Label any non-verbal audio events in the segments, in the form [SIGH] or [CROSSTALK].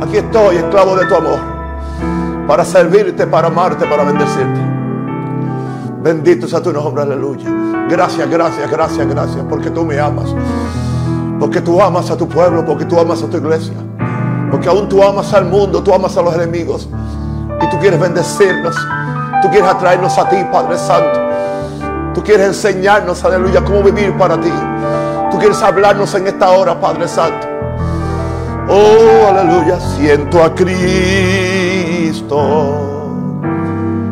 Aquí estoy, esclavo de tu amor, para servirte, para amarte, para bendecirte. Bendito sea tu nombre, aleluya. Gracias, gracias, gracias, gracias, porque tú me amas. Porque tú amas a tu pueblo, porque tú amas a tu iglesia. Porque aún tú amas al mundo, tú amas a los enemigos. Y tú quieres bendecirnos. Tú quieres atraernos a ti, Padre Santo. Tú quieres enseñarnos, aleluya, cómo vivir para ti. Tú quieres hablarnos en esta hora, Padre Santo. Oh, aleluya. Siento a Cristo.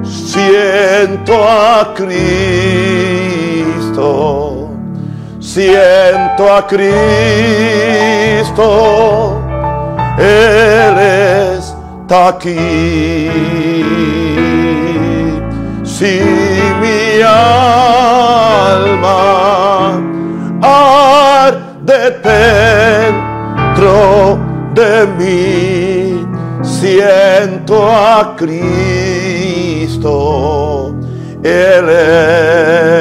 Siento a Cristo. Siento a Cristo. Él está aquí. Si mi alma arde de mí, siento a Cristo. Él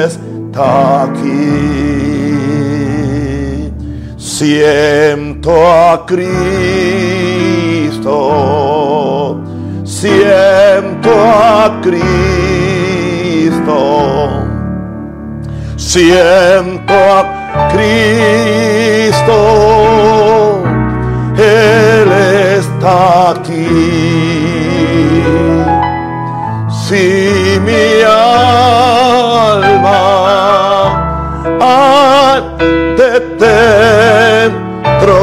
está aquí. Siento a Cristo. Siento a Cristo. Siento a Cristo. Él está aquí. Si mi alma arde dentro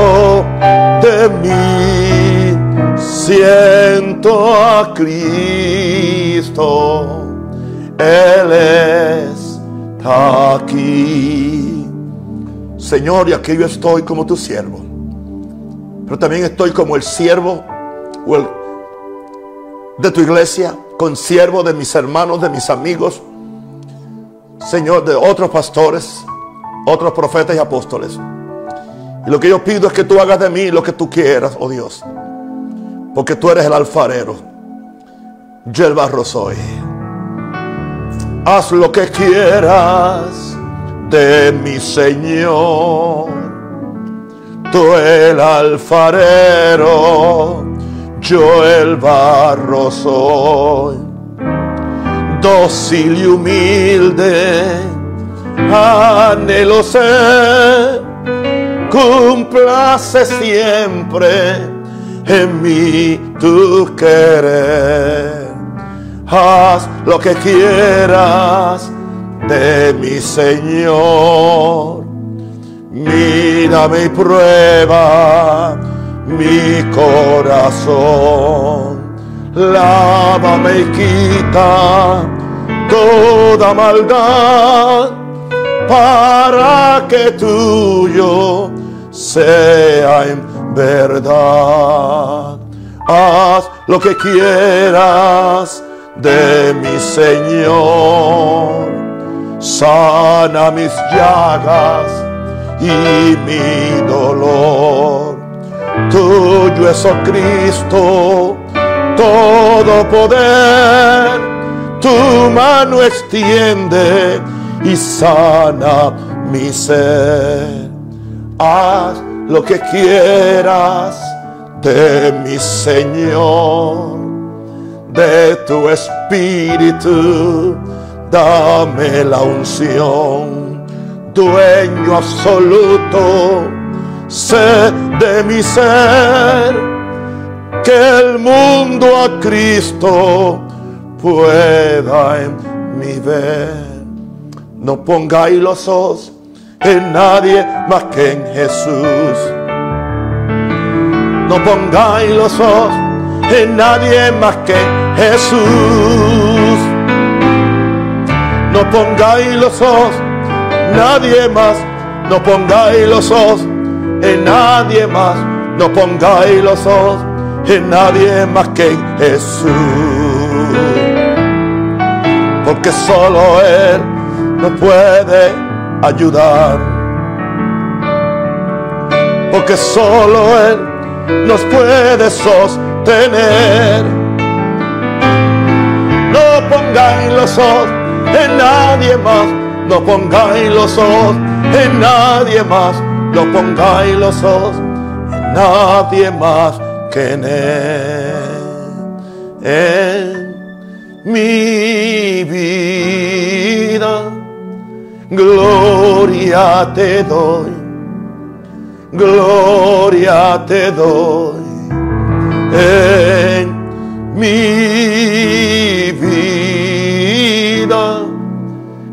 de mí, siento a Cristo. Él está aquí. Señor, y aquí yo estoy como tu siervo. Pero también estoy como el siervo o el- de tu iglesia, con siervo de mis hermanos, de mis amigos, Señor, de otros pastores, otros profetas y apóstoles. Y lo que yo pido es que tú hagas de mí lo que tú quieras, oh Dios. Porque tú eres el alfarero. Yo el barro soy. Haz lo que quieras de mi Señor. Tú el alfarero, yo el barro soy. Dócil y humilde, anhelo ser, cumplase siempre en mí tu querer. Haz lo que quieras de mi Señor. Y prueba mi corazón. Lávame y quita toda maldad para que tuyo sea en verdad. Haz lo que quieras de mi Señor. Sana mis llagas y mi dolor. Tuyo es, oh Cristo, todo poder. Tu mano extiende y sana mi ser. Haz lo que quieras de mi Señor, de tu espíritu, dame la unción, dueño absoluto, sé de mi ser, que el mundo a Cristo pueda en mí ver. No pongáis los ojos en nadie más que en Jesús. No pongáis los ojos en nadie más que Jesús. No pongáis los ojos, nadie más. No pongáis los ojos en nadie más. No pongáis los ojos en nadie más que en Jesús. Porque solo Él nos puede ayudar. Porque solo Él nos puede sostener. No pongáis los ojos en nadie más. No pongáis los ojos en nadie más. No pongáis los ojos en nadie más que en él, en mi vida, gloria te doy, gloria te doy. En mi vida,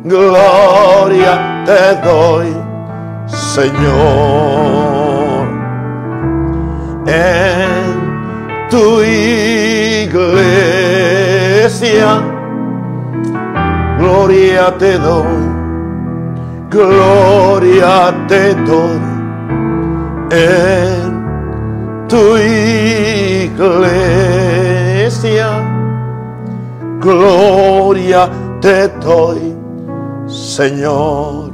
gloria te doy, Señor, en tu iglesia, gloria te doy, gloria te doy, en tu iglesia, gloria te doy, Señor.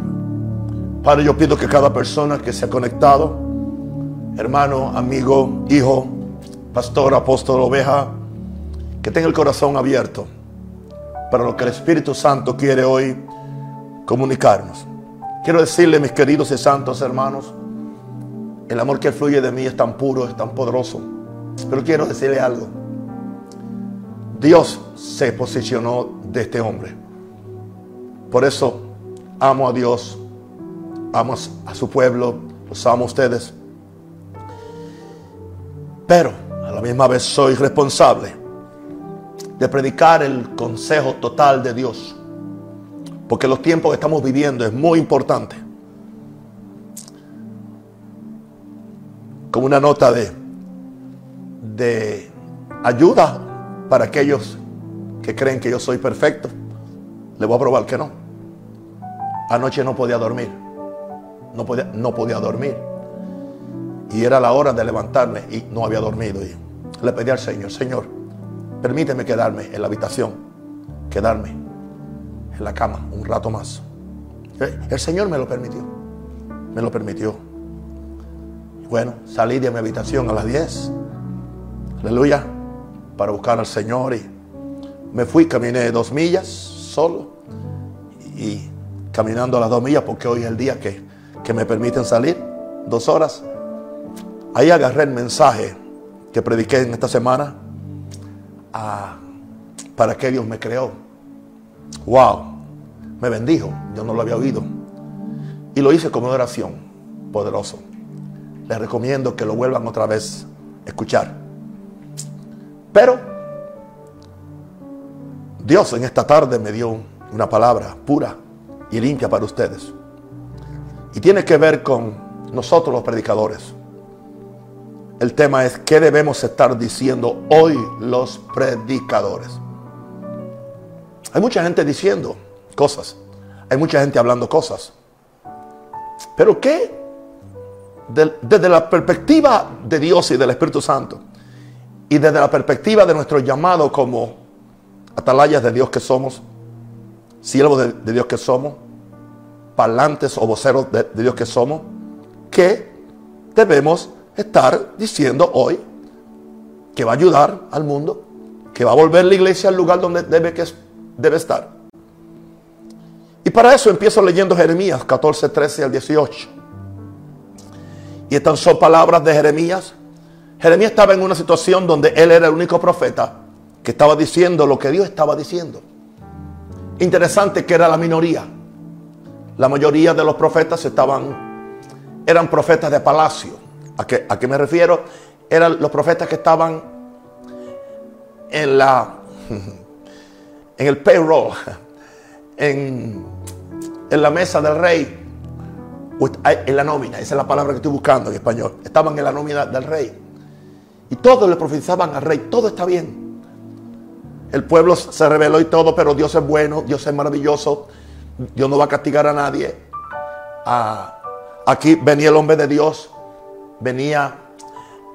Padre, yo pido que cada persona que se ha conectado, hermano, amigo, hijo, pastor, apóstol, oveja, que tenga el corazón abierto para lo que el Espíritu Santo quiere hoy comunicarnos. Quiero decirle, mis queridos y santos hermanos, el amor que fluye de mí es tan puro, es tan poderoso. Pero quiero decirle algo. Dios se posicionó de este hombre. Por eso amo a Dios, amo a su pueblo, los amo a ustedes. Pero a la misma vez soy responsable de predicar el consejo total de Dios. Porque los tiempos que estamos viviendo es muy importante. Como una nota de, de ayuda para aquellos que creen que yo soy perfecto. Le voy a probar que no. Anoche no podía dormir. No podía, no podía dormir. Y era la hora de levantarme y no había dormido. Le pedí al Señor, Señor, permíteme quedarme en la habitación, quedarme en la cama un rato más. El Señor me lo permitió. Me lo permitió. bueno, salí de mi habitación a las 10. Aleluya. Para buscar al Señor. Y me fui, caminé dos millas solo. Y caminando a las dos millas, porque hoy es el día que, que me permiten salir. Dos horas. Ahí agarré el mensaje que prediqué en esta semana. para que Dios me creó. Wow me bendijo. Yo no lo había oído. Y lo hice como una oración poderoso. Les recomiendo que lo vuelvan otra vez a escuchar. Pero Dios en esta tarde me dio una palabra pura y limpia para ustedes. Y tiene que ver con nosotros los predicadores. El tema es qué debemos estar diciendo hoy los predicadores. Hay mucha gente diciendo, cosas. Hay mucha gente hablando cosas. Pero ¿qué? desde la perspectiva de Dios y del Espíritu Santo, y desde la perspectiva de nuestro llamado como atalayas de Dios que somos, siervos de, Dios que somos, parlantes o voceros de, Dios que somos, ¿qué debemos estar diciendo hoy que va a ayudar al mundo, que va a volver la iglesia al lugar donde debe, que, debe estar. Y para eso empiezo leyendo Jeremías 14, 13 al 18. Y estas son palabras de Jeremías. Jeremías estaba en una situación donde él era el único profeta que estaba diciendo lo que Dios estaba diciendo. Interesante que era la minoría. La mayoría de los profetas estaban, eran profetas de palacio. ¿A qué, a qué me refiero? Eran los profetas que estaban en la, [LAUGHS] en el payroll, [LAUGHS] en, la mesa del rey, en la nómina, esa es la palabra que estoy buscando en español, estaban en la nómina del rey. Y todos le profetizaban al rey, todo está bien. El pueblo se rebeló y todo, pero Dios es bueno, Dios es maravilloso, Dios no va a castigar a nadie. Ah, aquí venía el hombre de Dios, venía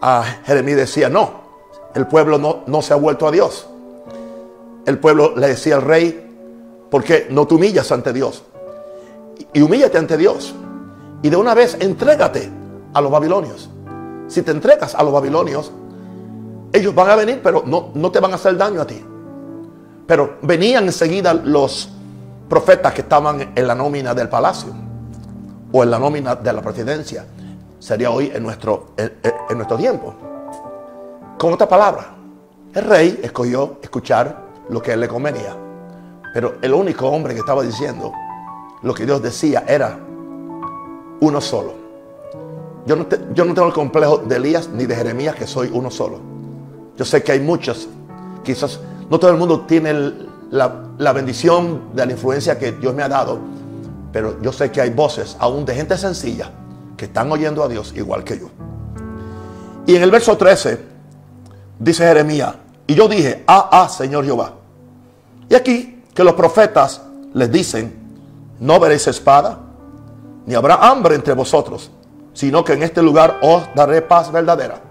a Jeremías y decía, no, el pueblo no, no se ha vuelto a Dios. El pueblo le decía al rey, porque no te humillas ante Dios. Y humíllate ante Dios. Y de una vez entrégate a los babilonios. Si te entregas a los babilonios, ellos van a venir, pero no, no te van a hacer daño a ti. Pero venían enseguida los profetas que estaban en la nómina del palacio o en la nómina de la presidencia. Sería hoy en nuestro, en, nuestro tiempo. Con otra palabra, el rey escogió escuchar lo que él le convenía. Pero el único hombre que estaba diciendo lo que Dios decía era uno solo. Yo no, yo no tengo el complejo de Elías ni de Jeremías que soy uno solo. Yo sé que hay muchos, quizás no todo el mundo tiene la, la bendición de la influencia que Dios me ha dado, pero yo sé que hay voces aún de gente sencilla que están oyendo a Dios igual que yo. Y en el verso 13 dice Jeremías, y yo dije, ah, ah, Señor Jehová. Y aquí que los profetas les dicen, no veréis espada, ni habrá hambre entre vosotros, sino que en este lugar os daré paz verdadera.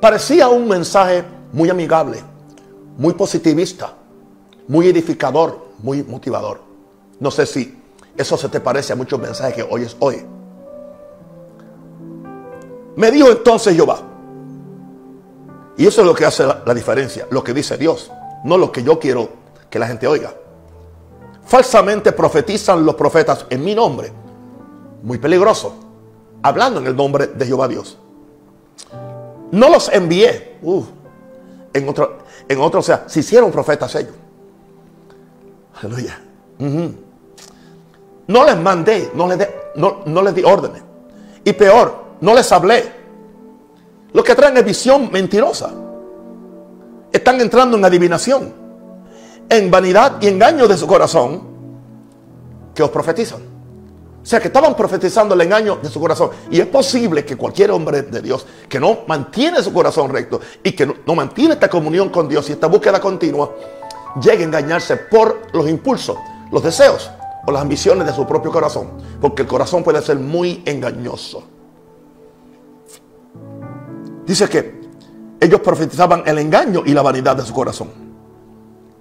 Parecía un mensaje muy amigable, muy positivista, muy edificador, muy motivador. No sé si eso se te parece a muchos mensajes que oyes hoy. Me dijo entonces Jehová, y eso es lo que hace la, diferencia, lo que dice Dios, no lo que yo quiero que la gente oiga. Falsamente profetizan los profetas en mi nombre, muy peligroso, hablando en el nombre de Jehová Dios. No los envié. En otro, en otro, o sea, se hicieron profetas ellos. Aleluya. No les mandé, no les, no, no les di órdenes. Y peor, no les hablé. Lo que traen es visión mentirosa. Están entrando en adivinación, en vanidad y engaño de su corazón que os profetizan. O sea que estaban profetizando el engaño de su corazón. Y es posible que cualquier hombre de Dios que no mantiene su corazón recto y que no, mantiene esta comunión con Dios y esta búsqueda continua, llegue a engañarse por los impulsos, los deseos o las ambiciones de su propio corazón. Porque el corazón puede ser muy engañoso. Dice que ellos profetizaban el engaño y la vanidad de su corazón.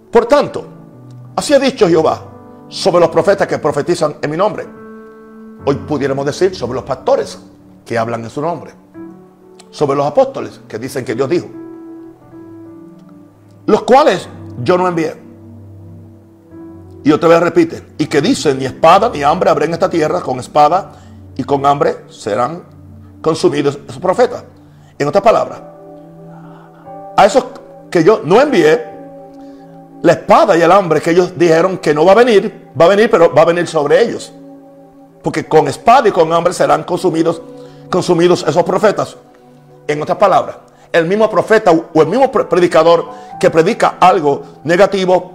Por tanto, así ha dicho Jehová sobre los profetas que profetizan en mi nombre Hoy pudiéramos decir sobre los pastores que hablan en su nombre. Sobre los apóstoles que dicen que Dios dijo. Los cuales yo no envié. Y otra vez repite. Y que dicen ni espada ni hambre habrá en esta tierra. Con espada y con hambre serán consumidos esos profetas. En otras palabras. A esos que yo no envié. La espada y el hambre que ellos dijeron que no va a venir. Va a venir pero va a venir sobre ellos. Porque con espada y con hambre serán consumidos, consumidos esos profetas. En otras palabras, el mismo profeta o el mismo predicador que predica algo negativo,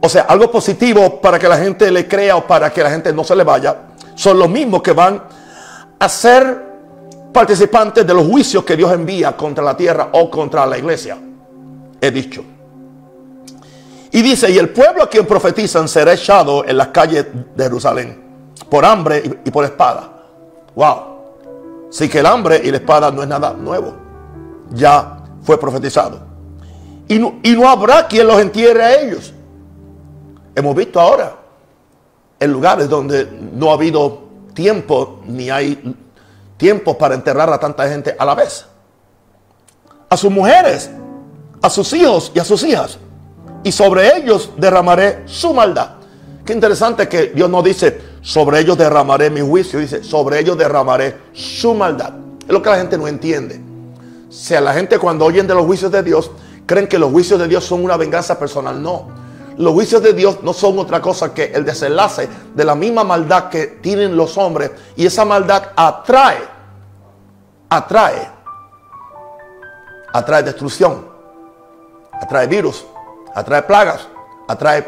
o sea, algo positivo para que la gente le crea o para que la gente no se le vaya, son los mismos que van a ser participantes de los juicios que Dios envía contra la tierra o contra la iglesia. He dicho. Y dice, y el pueblo a quien profetizan será echado en las calles de Jerusalén por hambre y, por espada. Wow. Sí que el hambre y la espada no es nada nuevo. Ya fue profetizado. Y no, y no habrá quien los entierre a ellos. Hemos visto ahora en lugares donde no ha habido tiempo ni hay tiempo para enterrar a tanta gente a la vez. A sus mujeres, a sus hijos y a sus hijas. Y sobre ellos derramaré su maldad. Qué interesante que Dios no dice, sobre ellos derramaré mi juicio, dice, sobre ellos derramaré su maldad. Es lo que la gente no entiende. O sea, la gente cuando oyen de los juicios de Dios, creen que los juicios de Dios son una venganza personal. No. Los juicios de Dios no son otra cosa que el desenlace de la misma maldad que tienen los hombres. Y esa maldad atrae, atrae, atrae destrucción, atrae virus, atrae plagas, atrae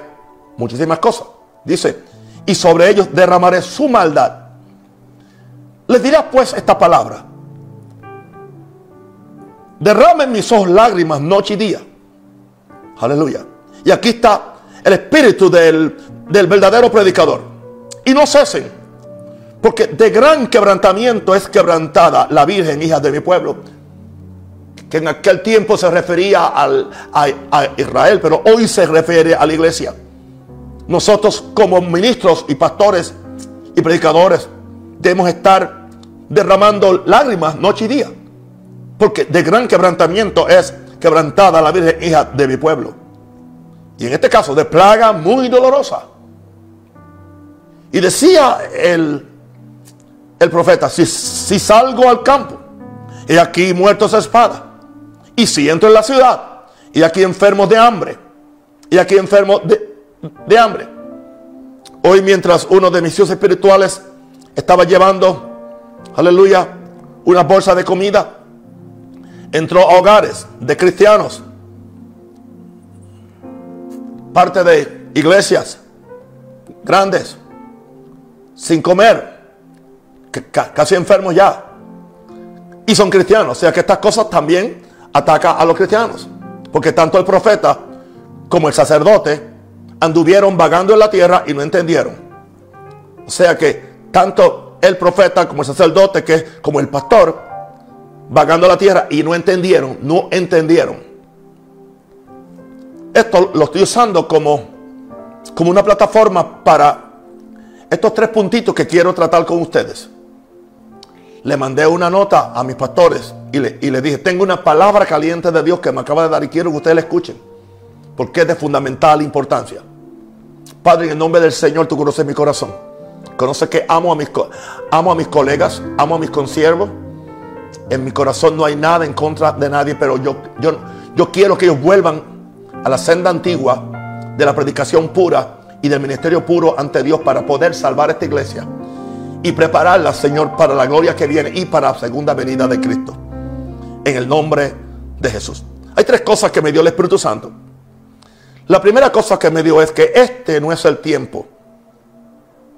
muchísimas cosas. Dice, y sobre ellos derramaré su maldad. Les dirá pues esta palabra. Derramen mis ojos lágrimas noche y día. Aleluya. Y aquí está el espíritu del, del verdadero predicador. Y no cesen. Porque de gran quebrantamiento es quebrantada la Virgen, hija de mi pueblo. Que en aquel tiempo se refería al, a Israel, pero hoy se refiere a la iglesia. Nosotros como ministros y pastores y predicadores debemos estar derramando lágrimas noche y día. Porque de gran quebrantamiento es quebrantada la Virgen hija de mi pueblo. Y en este caso de plaga muy dolorosa. Y decía el, el profeta, si, salgo al campo He aquí muertos a espada. Y si entro en la ciudad, y aquí enfermos de hambre, y aquí enfermos de, de hambre. Hoy mientras uno de mis hijos espirituales estaba llevando, aleluya, una bolsa de comida, entró a hogares de cristianos, parte de iglesias grandes, sin comer, casi enfermos ya, y son cristianos. O sea que estas cosas también atacan a los cristianos, porque tanto el profeta como el sacerdote anduvieron vagando en la tierra y no entendieron. O sea que tanto el profeta como el sacerdote, que como el pastor, vagando la tierra y no entendieron, no entendieron. Esto lo estoy usando como, como una plataforma para estos tres puntitos que quiero tratar con ustedes. Le mandé una nota a mis pastores y le, y le dije, tengo una palabra caliente de Dios que me acaba de dar y quiero que ustedes la escuchen, porque es de fundamental importancia. Padre, en el nombre del Señor, tú conoces mi corazón. Conoce que amo a mis, amo a mis colegas, amo a mis consiervos. En mi corazón no hay nada en contra de nadie, pero yo, yo, yo quiero que ellos vuelvan a la senda antigua de la predicación pura y del ministerio puro ante Dios para poder salvar esta iglesia y prepararla, Señor, para la gloria que viene y para la segunda venida de Cristo. En el nombre de Jesús. Hay tres cosas que me dio el Espíritu Santo. La primera cosa que me dio es que este no es el tiempo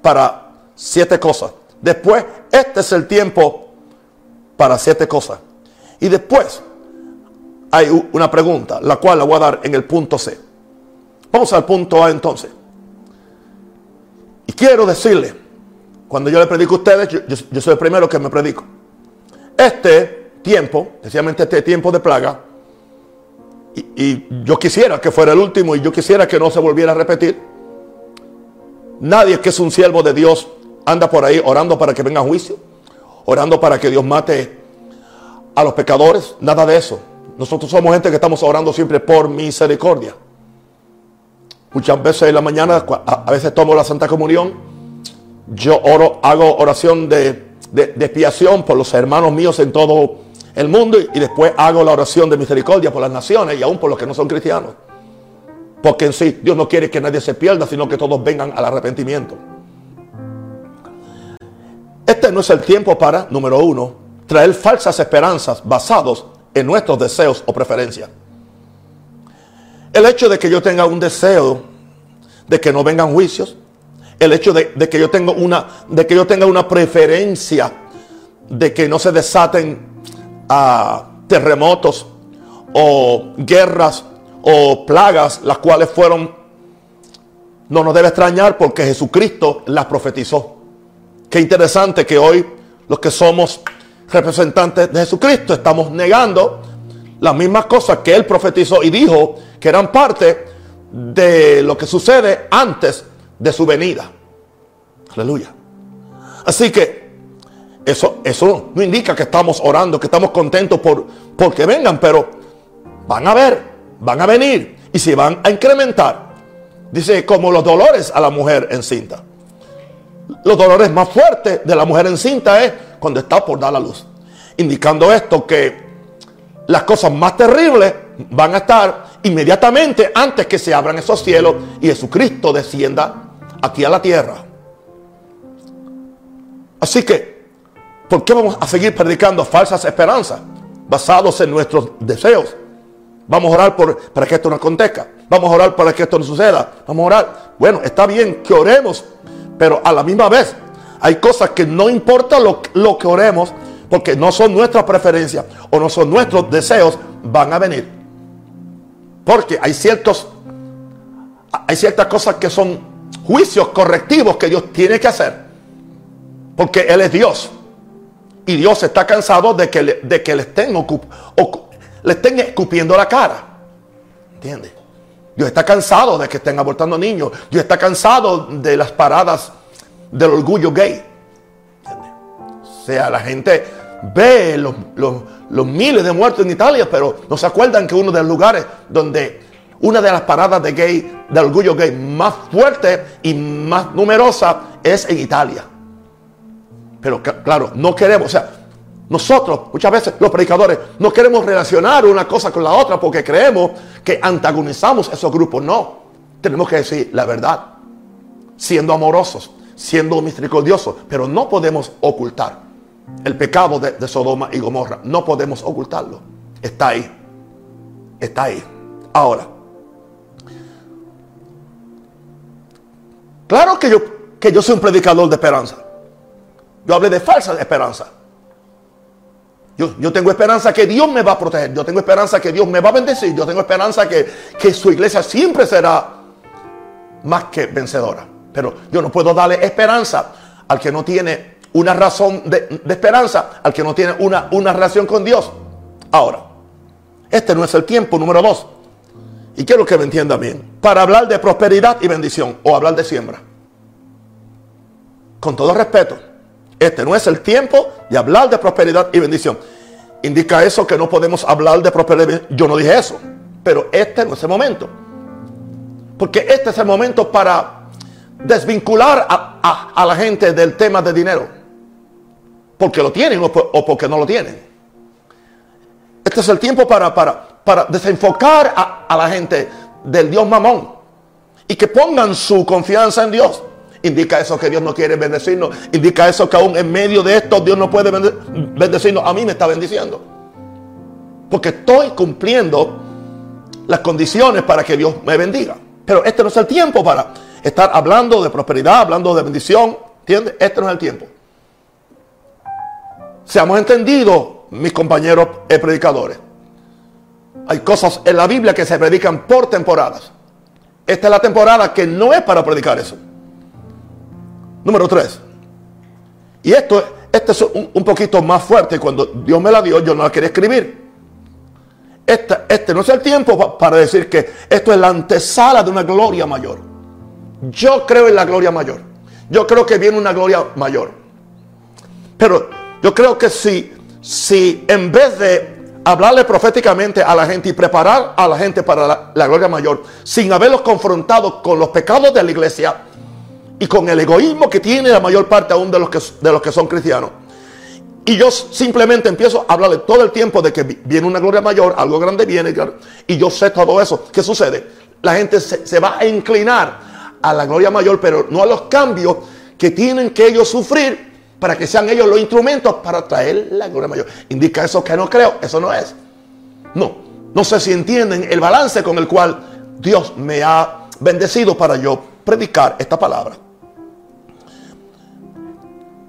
para siete cosas. Después, este es el tiempo para siete cosas. Y después hay una pregunta, la cual la voy a dar en el punto C. Vamos al punto A entonces. Y quiero decirle, cuando yo le predico a ustedes, yo, soy el primero que me predico. Este tiempo, especialmente este tiempo de plaga, y, yo quisiera que fuera el último y yo quisiera que no se volviera a repetir. Nadie que es un siervo de Dios anda por ahí orando para que venga juicio, orando para que Dios mate a los pecadores, nada de eso. Nosotros somos gente que estamos orando siempre por misericordia. Muchas veces en la mañana, a veces tomo la Santa Comunión, yo oro, hago oración de, de, expiación por los hermanos míos en todo el mundo y, después hago la oración de misericordia por las naciones y aún por los que no son cristianos. Porque en sí Dios no quiere que nadie se pierda, sino que todos vengan al arrepentimiento. Este no es el tiempo para, número uno, traer falsas esperanzas basados en nuestros deseos o preferencias. El hecho de que yo tenga un deseo de que no vengan juicios, el hecho de, que yo tenga una, de que yo tenga una preferencia de que no se desaten ah, terremotos o guerras o plagas, las cuales fueron, no nos debe extrañar porque Jesucristo las profetizó. Qué interesante que hoy los que somos representantes de Jesucristo estamos negando las mismas cosas que él profetizó y dijo que eran parte de lo que sucede antes de su venida. Aleluya. Así que eso, eso no indica que estamos orando, que estamos contentos por, porque vengan, pero van a ver, van a venir y se van a incrementar. Dice, como los dolores a la mujer encinta los dolores más fuertes de la mujer encinta es cuando está por dar la luz. Indicando esto que las cosas más terribles van a estar inmediatamente antes que se abran esos cielos y Jesucristo descienda aquí a la tierra. Así que, ¿por qué vamos a seguir predicando falsas esperanzas basados en nuestros deseos? Vamos a orar por, para que esto no acontezca. Vamos a orar para que esto no suceda. Vamos a orar. Bueno, está bien que oremos pero a la misma vez, hay cosas que no importa lo, que oremos, porque no son nuestras preferencias o no son nuestros deseos, van a venir. Porque hay ciertos, hay ciertas cosas que son juicios correctivos que Dios tiene que hacer. Porque Él es Dios. Y Dios está cansado de que le, de que le estén, le estén escupiendo la cara. ¿Entiendes? Dios está cansado de que estén abortando niños. Dios está cansado de las paradas del orgullo gay. O sea, la gente ve los, miles de muertos en Italia, pero no se acuerdan que uno de los lugares donde una de las paradas de gay, del orgullo gay más fuerte y más numerosa es en Italia. Pero claro, no queremos, o sea, Nosotros, muchas veces, los predicadores, no queremos relacionar una cosa con la otra porque creemos que antagonizamos esos grupos. No, tenemos que decir la verdad, siendo amorosos, siendo misericordiosos, pero no podemos ocultar el pecado de, Sodoma y Gomorra. No podemos ocultarlo. Está ahí. Está ahí. Ahora, claro que yo, que yo soy un predicador de esperanza. Yo hablé de falsa esperanza. Yo, tengo esperanza que Dios me va a proteger. Yo tengo esperanza que Dios me va a bendecir. Yo tengo esperanza que, que su iglesia siempre será más que vencedora. Pero yo no puedo darle esperanza al que no tiene una razón de, esperanza, al que no tiene una, una relación con Dios. Ahora, este no es el tiempo número dos. Y quiero que me entiendan bien. Para hablar de prosperidad y bendición o hablar de siembra. Con todo respeto. Este no es el tiempo de hablar de prosperidad y bendición. Indica eso que no podemos hablar de prosperidad. Yo no dije eso. Pero este no es el momento. Porque este es el momento para desvincular a, la gente del tema de dinero. Porque lo tienen o, porque no lo tienen. Este es el tiempo para, para, para desenfocar a, a la gente del Dios mamón. Y que pongan su confianza en Dios. Indica eso que Dios no quiere bendecirnos. Indica eso que aún en medio de esto Dios no puede bendecirnos. A mí me está bendiciendo. Porque estoy cumpliendo las condiciones para que Dios me bendiga. Pero este no es el tiempo para estar hablando de prosperidad, hablando de bendición. ¿Entiendes? Este no es el tiempo. Seamos entendidos, mis compañeros predicadores. Hay cosas en la Biblia que se predican por temporadas. Esta es la temporada que no es para predicar eso. Número tres. Y esto este es un, poquito más fuerte. Cuando Dios me la dio, yo no la quería escribir. Este, este no es el tiempo para decir que esto es la antesala de una gloria mayor. Yo creo en la gloria mayor. Yo creo que viene una gloria mayor. Pero yo creo que si, si en vez de hablarle proféticamente a la gente y preparar a la gente para la, la gloria mayor, sin haberlos confrontado con los pecados de la iglesia, y con el egoísmo que tiene la mayor parte aún de los que, de los que son cristianos. Y yo simplemente empiezo a hablarle todo el tiempo de que viene una gloria mayor, algo grande viene, y yo sé todo eso. ¿Qué sucede? La gente se, se va a inclinar a la gloria mayor, pero no a los cambios que tienen que ellos sufrir para que sean ellos los instrumentos para traer la gloria mayor. Indica eso que no creo, eso no es. No, no sé si entienden el balance con el cual Dios me ha bendecido para yo predicar esta palabra.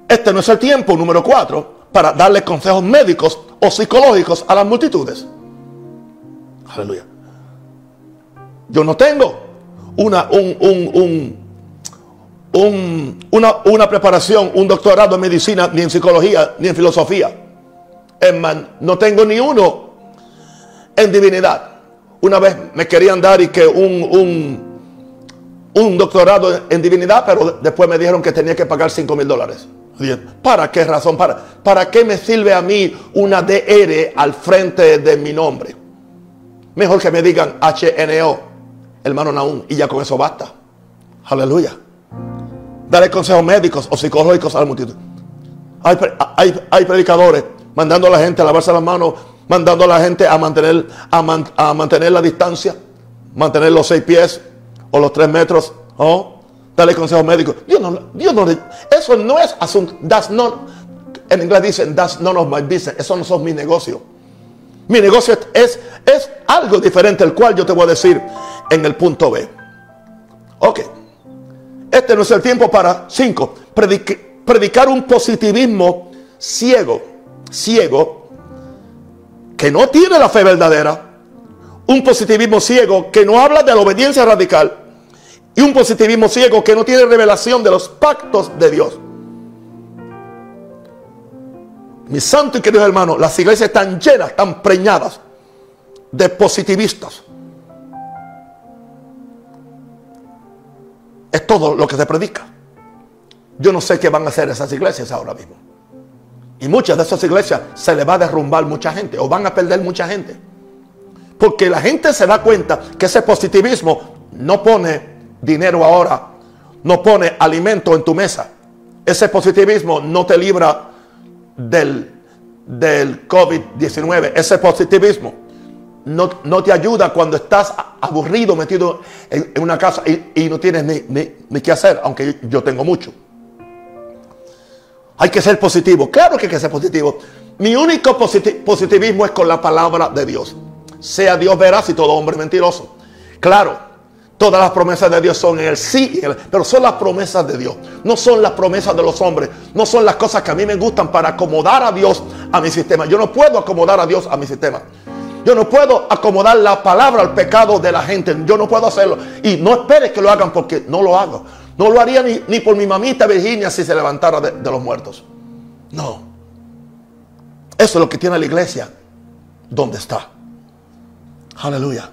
Este no es el tiempo, número cuatro, para darle consejos médicos o psicológicos a las multitudes. Aleluya. Yo no tengo una, un, una, una, preparación, un doctorado en medicina, ni en psicología, ni en filosofía. no tengo ni uno en divinidad. Una vez me querían dar y que un, un, un doctorado en divinidad, pero después me dijeron que tenía que pagar 5 mil dólares. ¿Para qué razón? ¿Para, ¿Para qué me sirve a mí una DR al frente de mi nombre? Mejor que me digan HNO, hermano Naún, y ya con eso basta. Aleluya. Daré consejos médicos o psicológicos a la multitud. Hay, predicadores mandando a la gente a lavarse las manos, mandando a la gente a mantener, a, mantener la distancia, mantener los seis pies o los tres metros. ¿oh? Dale consejos médicos. Dios no, Dios no, eso no es asunto. That's not, en inglés dicen, that's none of my business. Eso no son mi negocio. Mi negocio es, es, algo diferente, el cual yo te voy a decir en el punto B. Ok. Este no es el tiempo para, cinco, predicar un positivismo ciego, ciego, que no tiene la fe verdadera. Un positivismo ciego que no habla de la obediencia radical y un positivismo ciego que no tiene revelación de los pactos de Dios. Mis santos y queridos hermanos, las iglesias están llenas, están preñadas de positivistas. Es todo lo que se predica. Yo no sé qué van a hacer esas iglesias ahora mismo. Y muchas de esas iglesias se le va a derrumbar mucha gente o van a perder mucha gente. Porque la gente se da cuenta que ese positivismo no pone dinero ahora no pone alimento en tu mesa. Ese positivismo no te libra del, del COVID-19, ese positivismo, no, no, te ayuda cuando estás aburrido, metido en, una casa y, no tienes ni, ni, ni qué hacer, aunque yo tengo mucho. Hay que ser positivo. Claro que hay que ser positivo. Mi único positivismo es con la palabra de Dios. Sea Dios veraz y todo hombre mentiroso. Claro, todas las promesas de Dios son en el sí, pero son las promesas de Dios. No son las promesas de los hombres. No son las cosas que a mí me gustan para acomodar a Dios a mi sistema. Yo no puedo acomodar a Dios a mi sistema. Yo no puedo acomodar la palabra al pecado de la gente. Yo no puedo hacerlo. Y no esperes que lo hagan porque no lo hago. No lo haría ni, por mi mamita Virginia si se levantara de, los muertos. No. Eso es lo que tiene la iglesia. ¿Dónde está? Aleluya.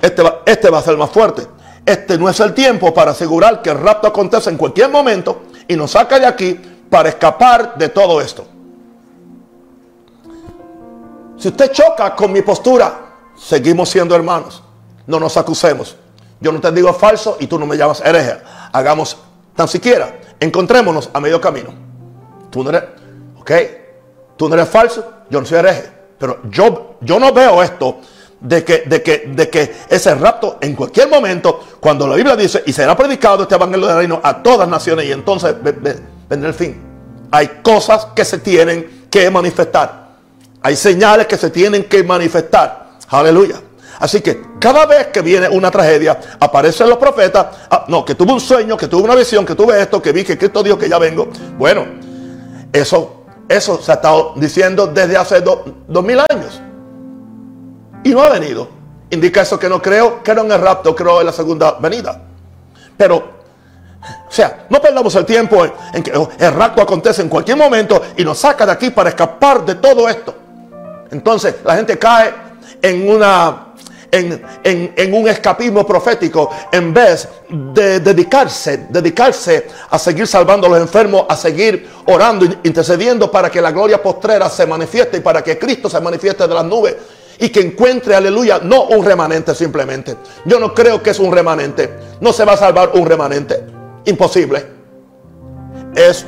Este va, este va a ser más fuerte. Este no es el tiempo para asegurar que el rapto acontece en cualquier momento y nos saca de aquí para escapar de todo esto. Si usted choca con mi postura, seguimos siendo hermanos. No nos acusemos. Yo no te digo falso y tú no me llamas hereje. Hagamos tan siquiera, encontrémonos a medio camino. Tú no eres, ok, tú no eres falso, yo no soy hereje. Pero yo, yo no veo esto de que, de, que, de que ese rapto en cualquier momento, cuando la Biblia dice, y será predicado este evangelio del reino a todas naciones, y entonces vendrá el fin. Hay cosas que se tienen que manifestar. Hay señales que se tienen que manifestar. Aleluya. Así que cada vez que viene una tragedia, aparecen los profetas. Ah, no, que tuve un sueño, que tuve una visión, que tuve esto, que vi que Cristo dijo que ya vengo. Bueno, eso, eso se ha estado diciendo desde hace dos mil años. Y no ha venido. Indica eso que no creo, no en el rapto, creo en la segunda venida. Pero, o sea, no perdamos el tiempo en que el rapto acontece en cualquier momento y nos saca de aquí para escapar de todo esto. Entonces la gente cae en una en, un escapismo profético en vez de dedicarse, dedicarse a seguir salvando a los enfermos, a seguir orando, intercediendo para que la gloria postrera se manifieste y para que Cristo se manifieste de las nubes y que encuentre, aleluya, no un remanente simplemente. Yo no creo que es un remanente. No se va a salvar un remanente. Imposible. Es,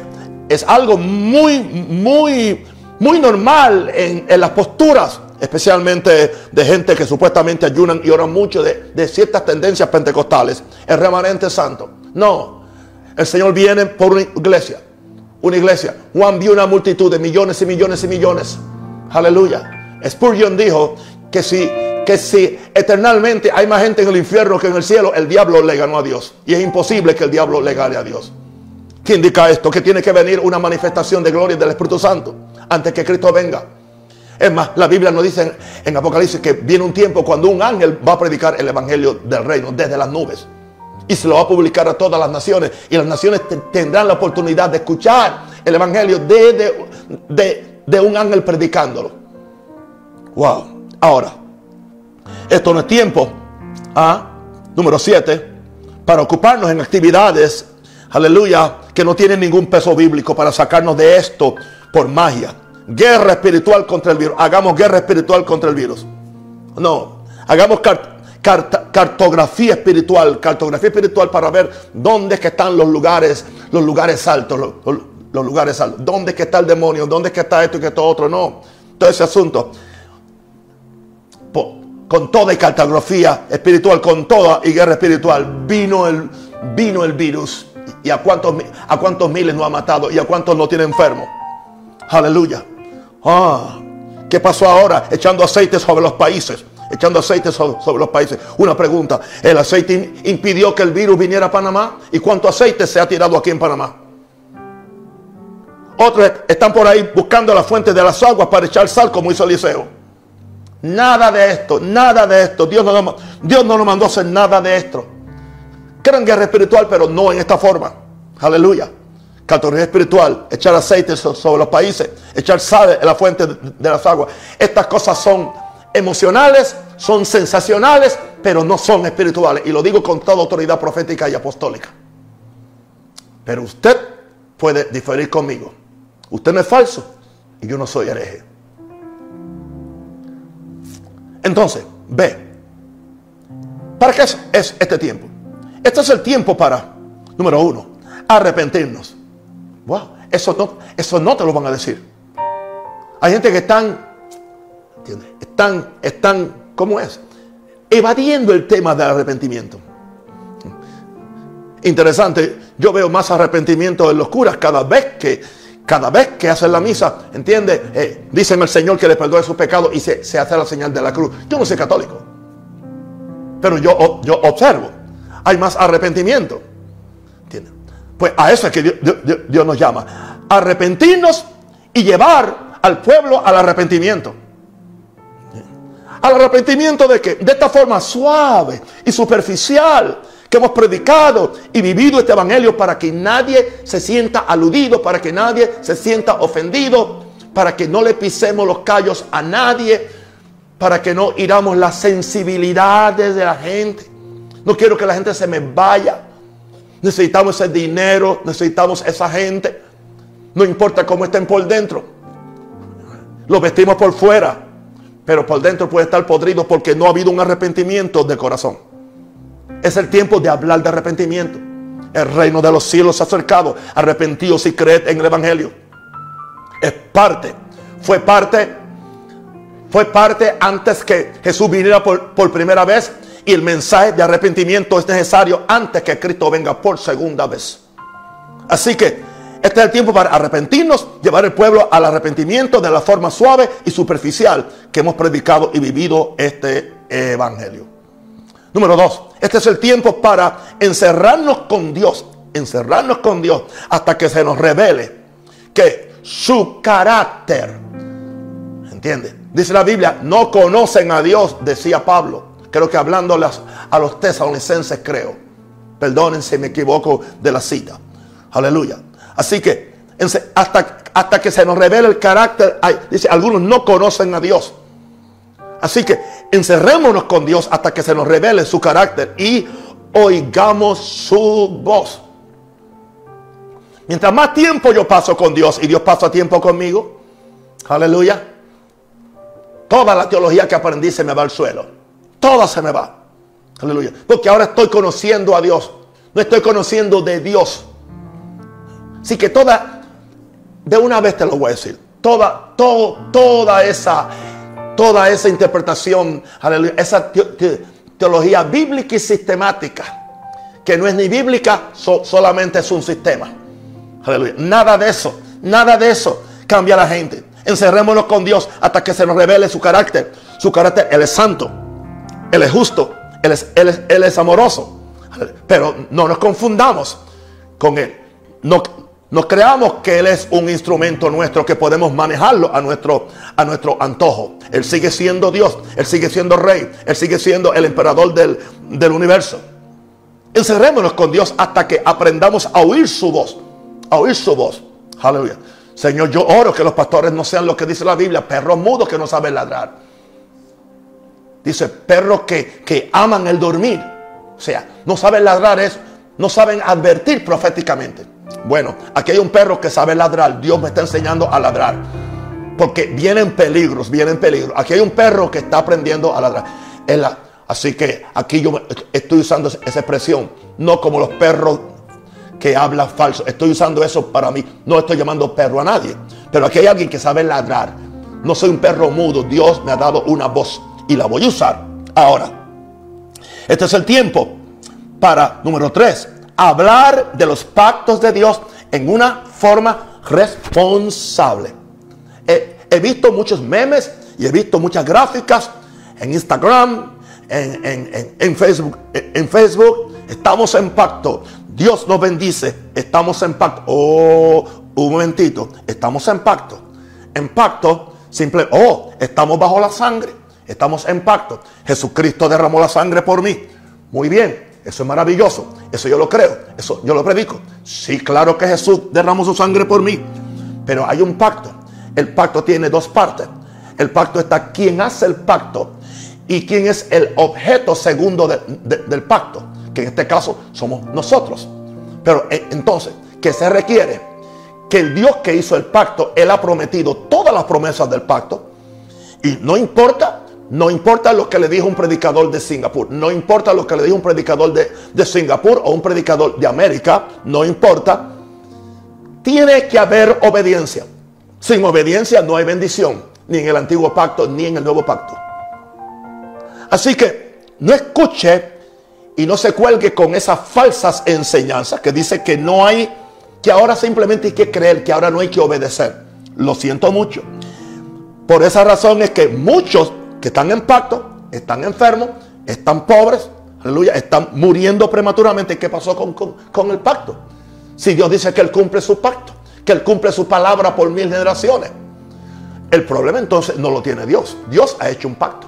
es algo muy, muy, muy normal en, las posturas especialmente de gente que supuestamente ayunan y oran mucho de, ciertas tendencias pentecostales, el remanente santo. No, el Señor viene por una iglesia, una iglesia. Juan vio una multitud de millones y millones y millones. Aleluya. Spurgeon dijo que si, que si eternamente hay más gente en el infierno que en el cielo, el diablo le ganó a Dios. Y es imposible que el diablo le gane a Dios. ¿Qué indica esto? Que tiene que venir una manifestación de gloria del Espíritu Santo antes que Cristo venga. Es más, la Biblia nos dice en, Apocalipsis que viene un tiempo cuando un ángel va a predicar el Evangelio del reino desde las nubes. Y se lo va a publicar a todas las naciones. Y las naciones tendrán la oportunidad de escuchar el Evangelio de, de, un ángel predicándolo. Wow. Ahora, esto no es tiempo. ¿ah? Número 7. Para ocuparnos en actividades, aleluya, que no tienen ningún peso bíblico para sacarnos de esto por magia guerra espiritual contra el virus. Hagamos guerra espiritual contra el virus. No, hagamos cartografía espiritual, cartografía espiritual para ver dónde es que están los lugares, los lugares altos, los, lugares altos. ¿Dónde es que está el demonio? ¿Dónde es que está esto y que esto otro? No, todo ese asunto. Con toda cartografía espiritual, con toda y guerra espiritual, vino el, vino el virus. ¿Y a cuántos, a cuántos miles no ha matado? ¿Y a cuántos no tiene enfermo? Aleluya. Ah, ¿qué pasó ahora? Echando aceite sobre los países. Echando aceite sobre, los países. Una pregunta. ¿El aceite impidió que el virus viniera a Panamá? ¿Y cuánto aceite se ha tirado aquí en Panamá? Otros están por ahí buscando la fuente de las aguas para echar sal como hizo Eliseo. Nada de esto, nada de esto. Dios no, Dios no mandó hacer nada de esto. Crean guerra espiritual, pero no en esta forma. Aleluya cartografía espiritual, echar aceite sobre los países, echar sal en la fuente de las aguas. Estas cosas son emocionales, son sensacionales, pero no son espirituales. Y lo digo con toda autoridad profética y apostólica. Pero usted puede diferir conmigo. Usted no es falso y yo no soy hereje. Entonces, ve. ¿Para qué es este tiempo? Este es el tiempo para, número uno, arrepentirnos. Wow, eso no, eso no te lo van a decir. Hay gente que están, están, están, ¿cómo es? Evadiendo el tema del arrepentimiento. Interesante, yo veo más arrepentimiento en los curas cada vez que, cada vez que hacen la misa, ¿entiende? Eh, dicen al Señor que le perdone sus pecados y se, hace la señal de la cruz. Yo no soy católico, pero yo, yo observo, hay más arrepentimiento. Pues a eso es que Dios, nos llama. Arrepentirnos y llevar al pueblo al arrepentimiento. Al arrepentimiento de que de esta forma suave y superficial que hemos predicado y vivido este evangelio para que nadie se sienta aludido, para que nadie se sienta ofendido, para que no le pisemos los callos a nadie, para que no iramos las sensibilidades de la gente. No quiero que la gente se me vaya Necesitamos ese dinero, necesitamos esa gente. No importa cómo estén por dentro. Lo vestimos por fuera, pero por dentro puede estar podrido porque no ha habido un arrepentimiento de corazón. Es el tiempo de hablar de arrepentimiento. El reino de los cielos se ha acercado. Arrepentidos y creed en el Evangelio. Es parte. Fue parte. Fue parte antes que Jesús viniera por, por primera vez y el mensaje de arrepentimiento es necesario antes que Cristo venga por segunda vez. Así que este es el tiempo para arrepentirnos, llevar el pueblo al arrepentimiento de la forma suave y superficial que hemos predicado y vivido este evangelio. Número dos, este es el tiempo para encerrarnos con Dios, encerrarnos con Dios hasta que se nos revele que su carácter, ¿entiende? Dice la Biblia, no conocen a Dios, decía Pablo. Creo que hablando a los tesalonicenses, creo. Perdonen si me equivoco de la cita. Aleluya. Así que hasta, hasta que se nos revele el carácter, dice, algunos no conocen a Dios. Así que encerrémonos con Dios hasta que se nos revele su carácter y oigamos su voz. Mientras más tiempo yo paso con Dios y Dios pasa tiempo conmigo, aleluya, toda la teología que aprendí se me va al suelo. Toda se me va. Aleluya. Porque ahora estoy conociendo a Dios. No estoy conociendo de Dios. Así que toda, de una vez te lo voy a decir. Toda, todo, toda esa, toda esa interpretación, esa teología bíblica y sistemática, que no es ni bíblica, solamente es un sistema. Aleluya. Nada de eso, nada de eso cambia a la gente. Encerrémonos con Dios hasta que se nos revele su carácter. Su carácter, Él es santo. Él es justo, Él es, él es, amoroso. Pero no nos confundamos con Él. No, no creamos que Él es un instrumento nuestro que podemos manejarlo a nuestro, a nuestro antojo. Él sigue siendo Dios, Él sigue siendo Rey, Él sigue siendo el emperador del, del universo. Encerrémonos con Dios hasta que aprendamos a oír su voz. A oír su voz. Aleluya. Señor, yo oro que los pastores no sean lo que dice la Biblia, perros mudos que no saben ladrar. Dice, perros que, aman el dormir. O sea, no saben ladrar eso, no saben advertir proféticamente. Bueno, aquí hay un perro que sabe ladrar. Dios me está enseñando a ladrar. Porque vienen peligros, vienen peligros. Aquí hay un perro que está aprendiendo a ladrar. así que aquí yo estoy usando esa expresión. No como los perros que hablan falso. Estoy usando eso para mí. No estoy llamando perro a nadie. Pero aquí hay alguien que sabe ladrar. No soy un perro mudo. Dios me ha dado una voz y la voy a usar ahora. Este es el tiempo para, número tres, hablar de los pactos de Dios en una forma responsable. He, visto muchos memes y he visto muchas gráficas en Instagram, en, Facebook. En Facebook estamos en pacto. Dios nos bendice. Estamos en pacto. Oh, un momentito. Estamos en pacto. En pacto, simple. Oh, estamos bajo la sangre. Estamos en pacto. Jesucristo derramó la sangre por mí. Muy bien, eso es maravilloso. Eso yo lo creo. Eso yo lo predico. Sí, claro que Jesús derramó su sangre por mí. Pero hay un pacto. El pacto tiene dos partes. El pacto está quien hace el pacto y quién es el objeto segundo del pacto. Que en este caso somos nosotros. Pero eh, entonces, ¿qué se requiere? Que el Dios que hizo el pacto, Él ha prometido todas las promesas del pacto. Y no importa no importa lo que le dijo un predicador de Singapur. No importa lo que le dijo un predicador de, Singapur o un predicador de América. No importa. Tiene que haber obediencia. Sin obediencia no hay bendición, ni en el antiguo pacto, ni en el nuevo pacto. Así que no escuche y no se cuelgue con esas falsas enseñanzas que dice que no hay, que ahora simplemente hay que creer, que ahora no hay que obedecer. Lo siento mucho. Por esa razón es que muchos que están en pacto, están enfermos, están pobres, aleluya, están muriendo prematuramente. ¿Qué pasó con, con el pacto? Si Dios dice que Él cumple su pacto que Él cumple su palabra por mil generaciones. El problema entonces no lo tiene Dios. Dios ha hecho un pacto.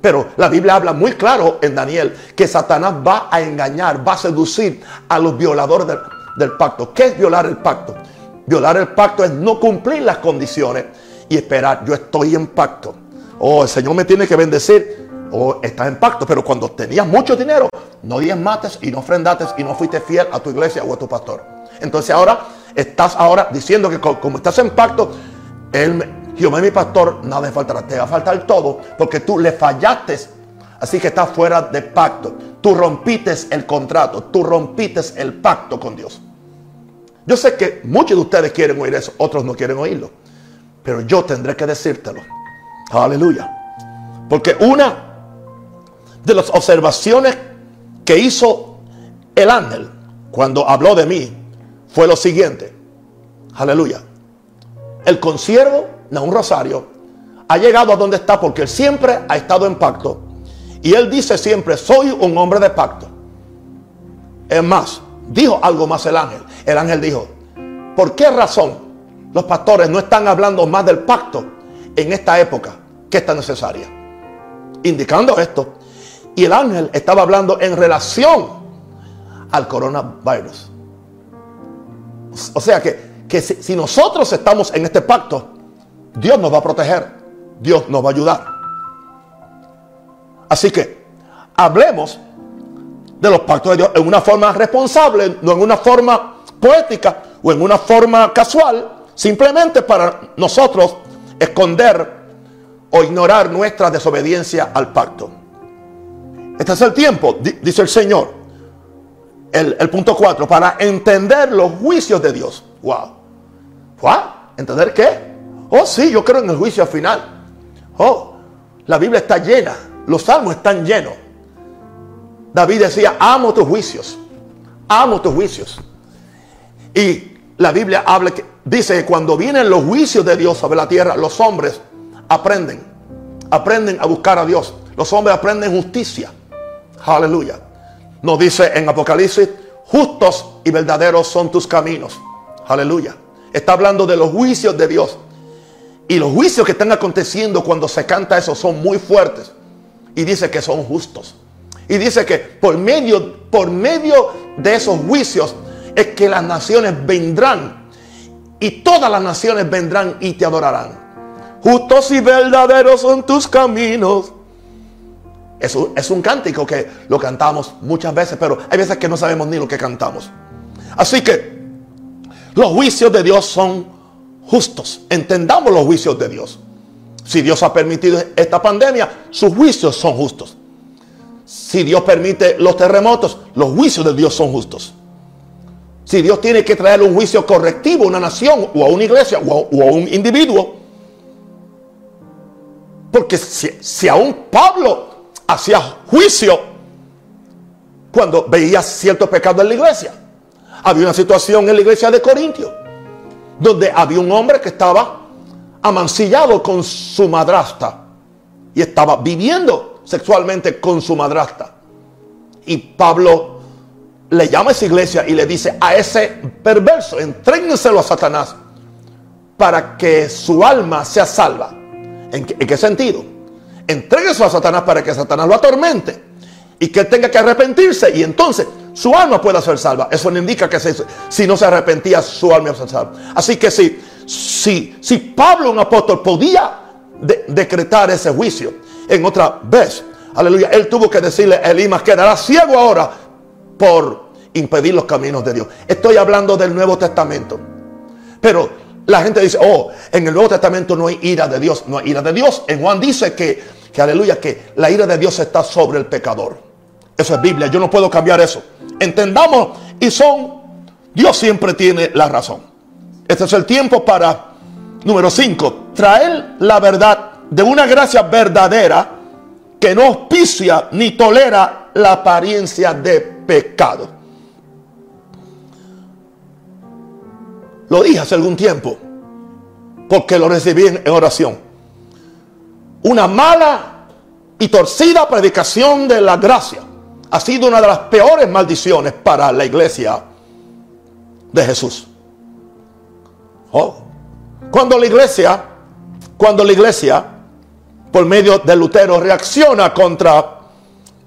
Pero la Biblia habla muy claro en Daniel que Satanás va a engañar, va a seducir a los violadores del, pacto. ¿Qué es violar el pacto? Violar el pacto es no cumplir las condiciones y esperar. Yo estoy en pacto. Oh, el Señor me tiene que bendecir. Oh, estás en pacto. Pero cuando tenías mucho dinero, no mates y no ofrendates y no fuiste fiel a tu iglesia o a tu pastor. Entonces ahora estás ahora diciendo que como estás en pacto, él, Jehová mi pastor, nada le faltará. Te va a faltar todo porque tú le fallaste. Así que estás fuera de pacto. Tú rompites el contrato. Tú rompites el pacto con Dios. Yo sé que muchos de ustedes quieren oír eso, otros no quieren oírlo. Pero yo tendré que decírtelo. Aleluya. Porque una de las observaciones que hizo el ángel cuando habló de mí fue lo siguiente. Aleluya. El consiervo, un Rosario, ha llegado a donde está porque él siempre ha estado en pacto. Y él dice siempre, soy un hombre de pacto. Es más, dijo algo más el ángel. El ángel dijo, ¿por qué razón los pastores no están hablando más del pacto en esta época que está necesaria? Indicando esto. Y el ángel estaba hablando en relación al coronavirus. O sea que, si, nosotros estamos en este pacto, Dios nos va a proteger, Dios nos va a ayudar. Así que hablemos de los pactos de Dios en una forma responsable, no en una forma poética o en una forma casual, simplemente para nosotros esconder o ignorar nuestra desobediencia al pacto. Este es el tiempo, dice el Señor, el, punto 4, para entender los juicios de Dios. Wow. ¿Entender qué? Oh, sí, yo creo en el juicio final. Oh, la Biblia está llena. Los salmos están llenos. David decía, amo tus juicios. Amo tus juicios. Y la Biblia habla que, dice que cuando vienen los juicios de Dios sobre la tierra, los hombres aprenden. Aprenden a buscar a Dios. Los hombres aprenden justicia. Aleluya. Nos dice en Apocalipsis, justos y verdaderos son tus caminos. Aleluya. Está hablando de los juicios de Dios. Y los juicios que están aconteciendo cuando se canta eso son muy fuertes. Y dice que son justos. Y dice que por medio, por medio de esos juicios es que las naciones vendrán. Y todas las naciones vendrán y te adorarán. Justos y verdaderos son tus caminos. Es un, cántico que lo cantamos muchas veces, pero hay veces que no sabemos ni lo que cantamos. Así que los juicios de Dios son justos. Entendamos los juicios de Dios. Si Dios ha permitido esta pandemia, sus juicios son justos. Si Dios permite los terremotos, los juicios de Dios son justos. Si Dios tiene que traer un juicio correctivo a una nación o a una iglesia o a, un individuo, porque si, si aún Pablo hacía juicio cuando veía cierto pecado en la iglesia. Había una situación en la iglesia de Corintio donde había un hombre que estaba amancillado con su madrasta y estaba viviendo sexualmente con su madrasta. Y Pablo le llama a esa iglesia y le dice a ese perverso, entréguenselo a Satanás para que su alma sea salva. ¿En qué, ¿En qué, sentido? Entréguese a Satanás para que Satanás lo atormente y que tenga que arrepentirse y entonces su alma pueda ser salva. Eso no indica que si no se arrepentía su alma iba a salva. Así que si, si, si Pablo, un apóstol, podía decretar ese juicio en otra vez, aleluya, él tuvo que decirle, Elimas quedará ciego ahora por impedir los caminos de Dios. Estoy hablando del Nuevo Testamento. Pero la gente dice, oh, en el Nuevo Testamento no hay ira de Dios. No hay ira de Dios. En Juan dice que que aleluya, que la ira de Dios está sobre el pecador. Eso es Biblia, yo no puedo cambiar eso. Entendamos y son, Dios siempre tiene la razón. Este es el tiempo para Número 5. Traer la verdad de una gracia verdadera que no auspicia ni tolera la apariencia de pecado. Lo dije hace algún tiempo, porque lo recibí en oración. Una mala y torcida predicación de la gracia ha sido una de las peores maldiciones para la iglesia de Jesús. Oh. Cuando la iglesia, cuando la iglesia, por medio de Lutero, reacciona contra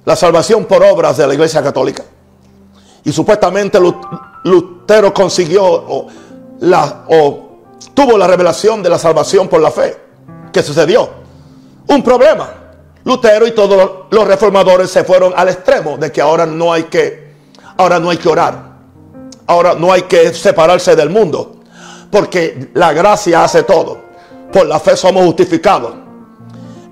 la salvación por obras de la iglesia católica, y supuestamente Lutero consiguió la, o tuvo la revelación de la salvación por la fe. ¿Qué sucedió? Un problema. Lutero y todos los reformadores se fueron al extremo de que ahora no hay que, ahora no hay que orar. Ahora no hay que separarse del mundo. Porque la gracia hace todo. Por la fe somos justificados.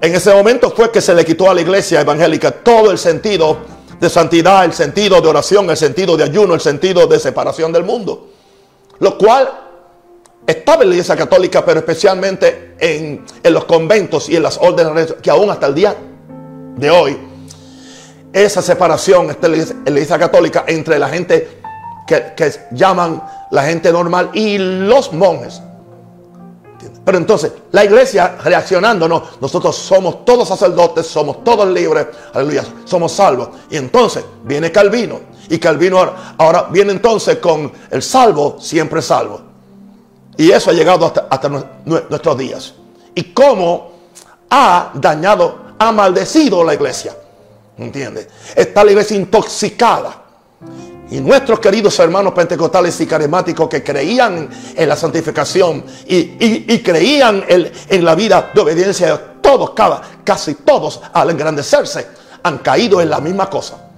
En ese momento fue que se le quitó a la iglesia evangélica todo el sentido de santidad, el sentido de oración, el sentido de ayuno, el sentido de separación del mundo. Lo cual estaba en la iglesia católica, pero especialmente en, los conventos y en las órdenes que aún hasta el día de hoy, esa separación está en la iglesia católica entre la gente que, que llaman la gente normal y los monjes. Pero entonces, la iglesia reaccionando, no, nosotros somos todos sacerdotes, somos todos libres, aleluya, somos salvos. Y entonces viene Calvino, y Calvino ahora, viene entonces con el salvo, siempre salvo. Y eso ha llegado hasta, nuestros días. Y cómo ha dañado, ha maldecido la iglesia. ¿Entiendes? Está la iglesia intoxicada. Y nuestros queridos hermanos pentecostales y carismáticos que creían en la santificación y, creían en, la vida de obediencia, todos, casi todos al engrandecerse, han caído en la misma cosa.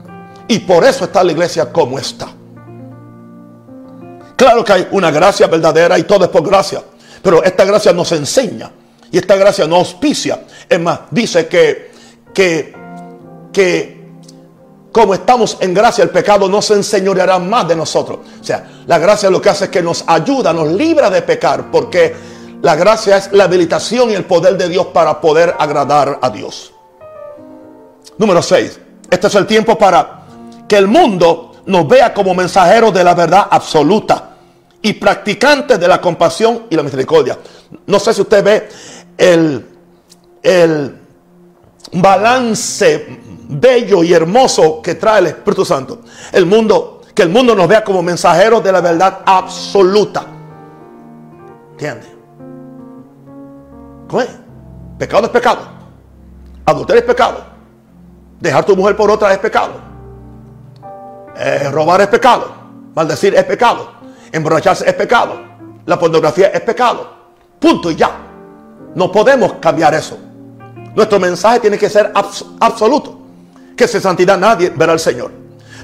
Y por eso está la iglesia como está. Claro que hay una gracia verdadera y todo es por gracia. Pero esta gracia nos enseña. Y esta gracia nos auspicia. Es más, dice que, que, que como estamos en gracia, el pecado no se enseñoreará más de nosotros. O sea, la gracia lo que hace es que nos ayuda, nos libra de pecar. Porque la gracia es la habilitación y el poder de Dios para poder agradar a Dios. Número 6. Este es el tiempo para que el mundo nos vea como mensajeros de la verdad absoluta y practicantes de la compasión y la misericordia. No sé si usted ve el, el balance bello y hermoso que trae el Espíritu Santo. El mundo, que el mundo nos vea como mensajeros de la verdad absoluta. ¿Entiende? ¿Cómo es? Pecado es pecado. Adulterio es pecado. Dejar tu mujer por otra es pecado. Eh, robar es pecado. Maldecir es pecado. Emborracharse es pecado. La pornografía es pecado. Punto y ya. No podemos cambiar eso. Nuestro mensaje tiene que ser absoluto. Que sin santidad nadie verá al Señor.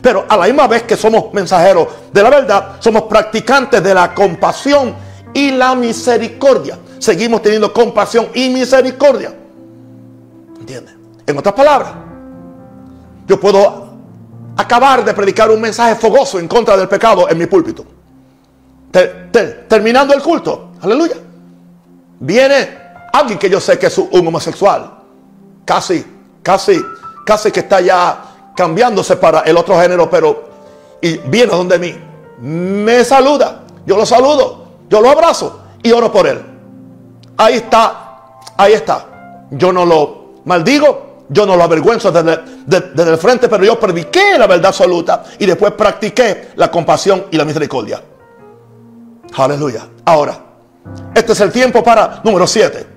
Pero a la misma vez que somos mensajeros de la verdad, somos practicantes de la compasión y la misericordia. Seguimos teniendo compasión y misericordia. ¿Entiendes? En otras palabras, yo puedo acabar de predicar un mensaje fogoso en contra del pecado en mi púlpito. terminando el culto, aleluya. Viene alguien que yo sé que es un homosexual, casi, casi, casi que está ya cambiándose para el otro género, pero y viene donde mí, me saluda, yo lo saludo, yo lo abrazo y oro por él. Ahí está, ahí está. Yo no lo maldigo, yo no lo avergüenzo desde, el frente, pero yo prediqué la verdad absoluta y después practiqué la compasión y la misericordia. Aleluya. Ahora, este es el tiempo para número 7.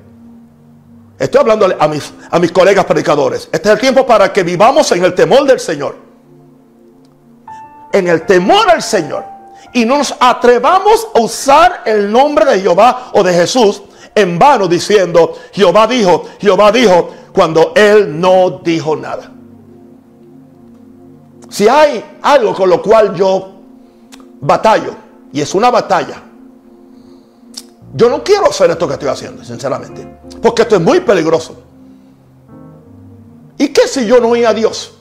Estoy hablando a mis, a mis colegas predicadores. Este es el tiempo para que vivamos en el temor del Señor. En el temor al Señor. Y no nos atrevamos a usar el nombre de Jehová o de Jesús en vano diciendo, Jehová dijo, Jehová dijo, cuando Él no dijo nada. Si hay algo con lo cual yo batallo, y es una batalla, yo no quiero hacer esto que estoy haciendo, sinceramente, porque esto es muy peligroso. ¿Y qué si yo no oí a Dios?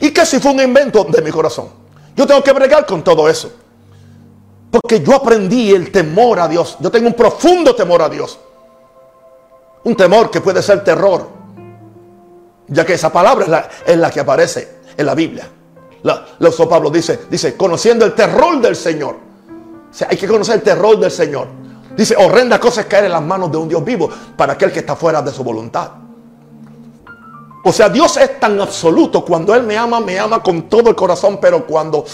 ¿Y qué si fue un invento de mi corazón? Yo tengo que bregar con todo eso. Porque yo aprendí el temor a Dios. Yo tengo un profundo temor a Dios. Un temor que puede ser terror. Ya que esa palabra es la, que aparece en la Biblia. La, Pablo dice, dice, conociendo el terror del Señor. O sea, hay que conocer el terror del Señor. Dice, horrenda cosa es caer en las manos de un Dios vivo para aquel que está fuera de su voluntad. O sea, Dios es tan absoluto. Cuando Él me ama, me ama con todo el corazón. Pero cuando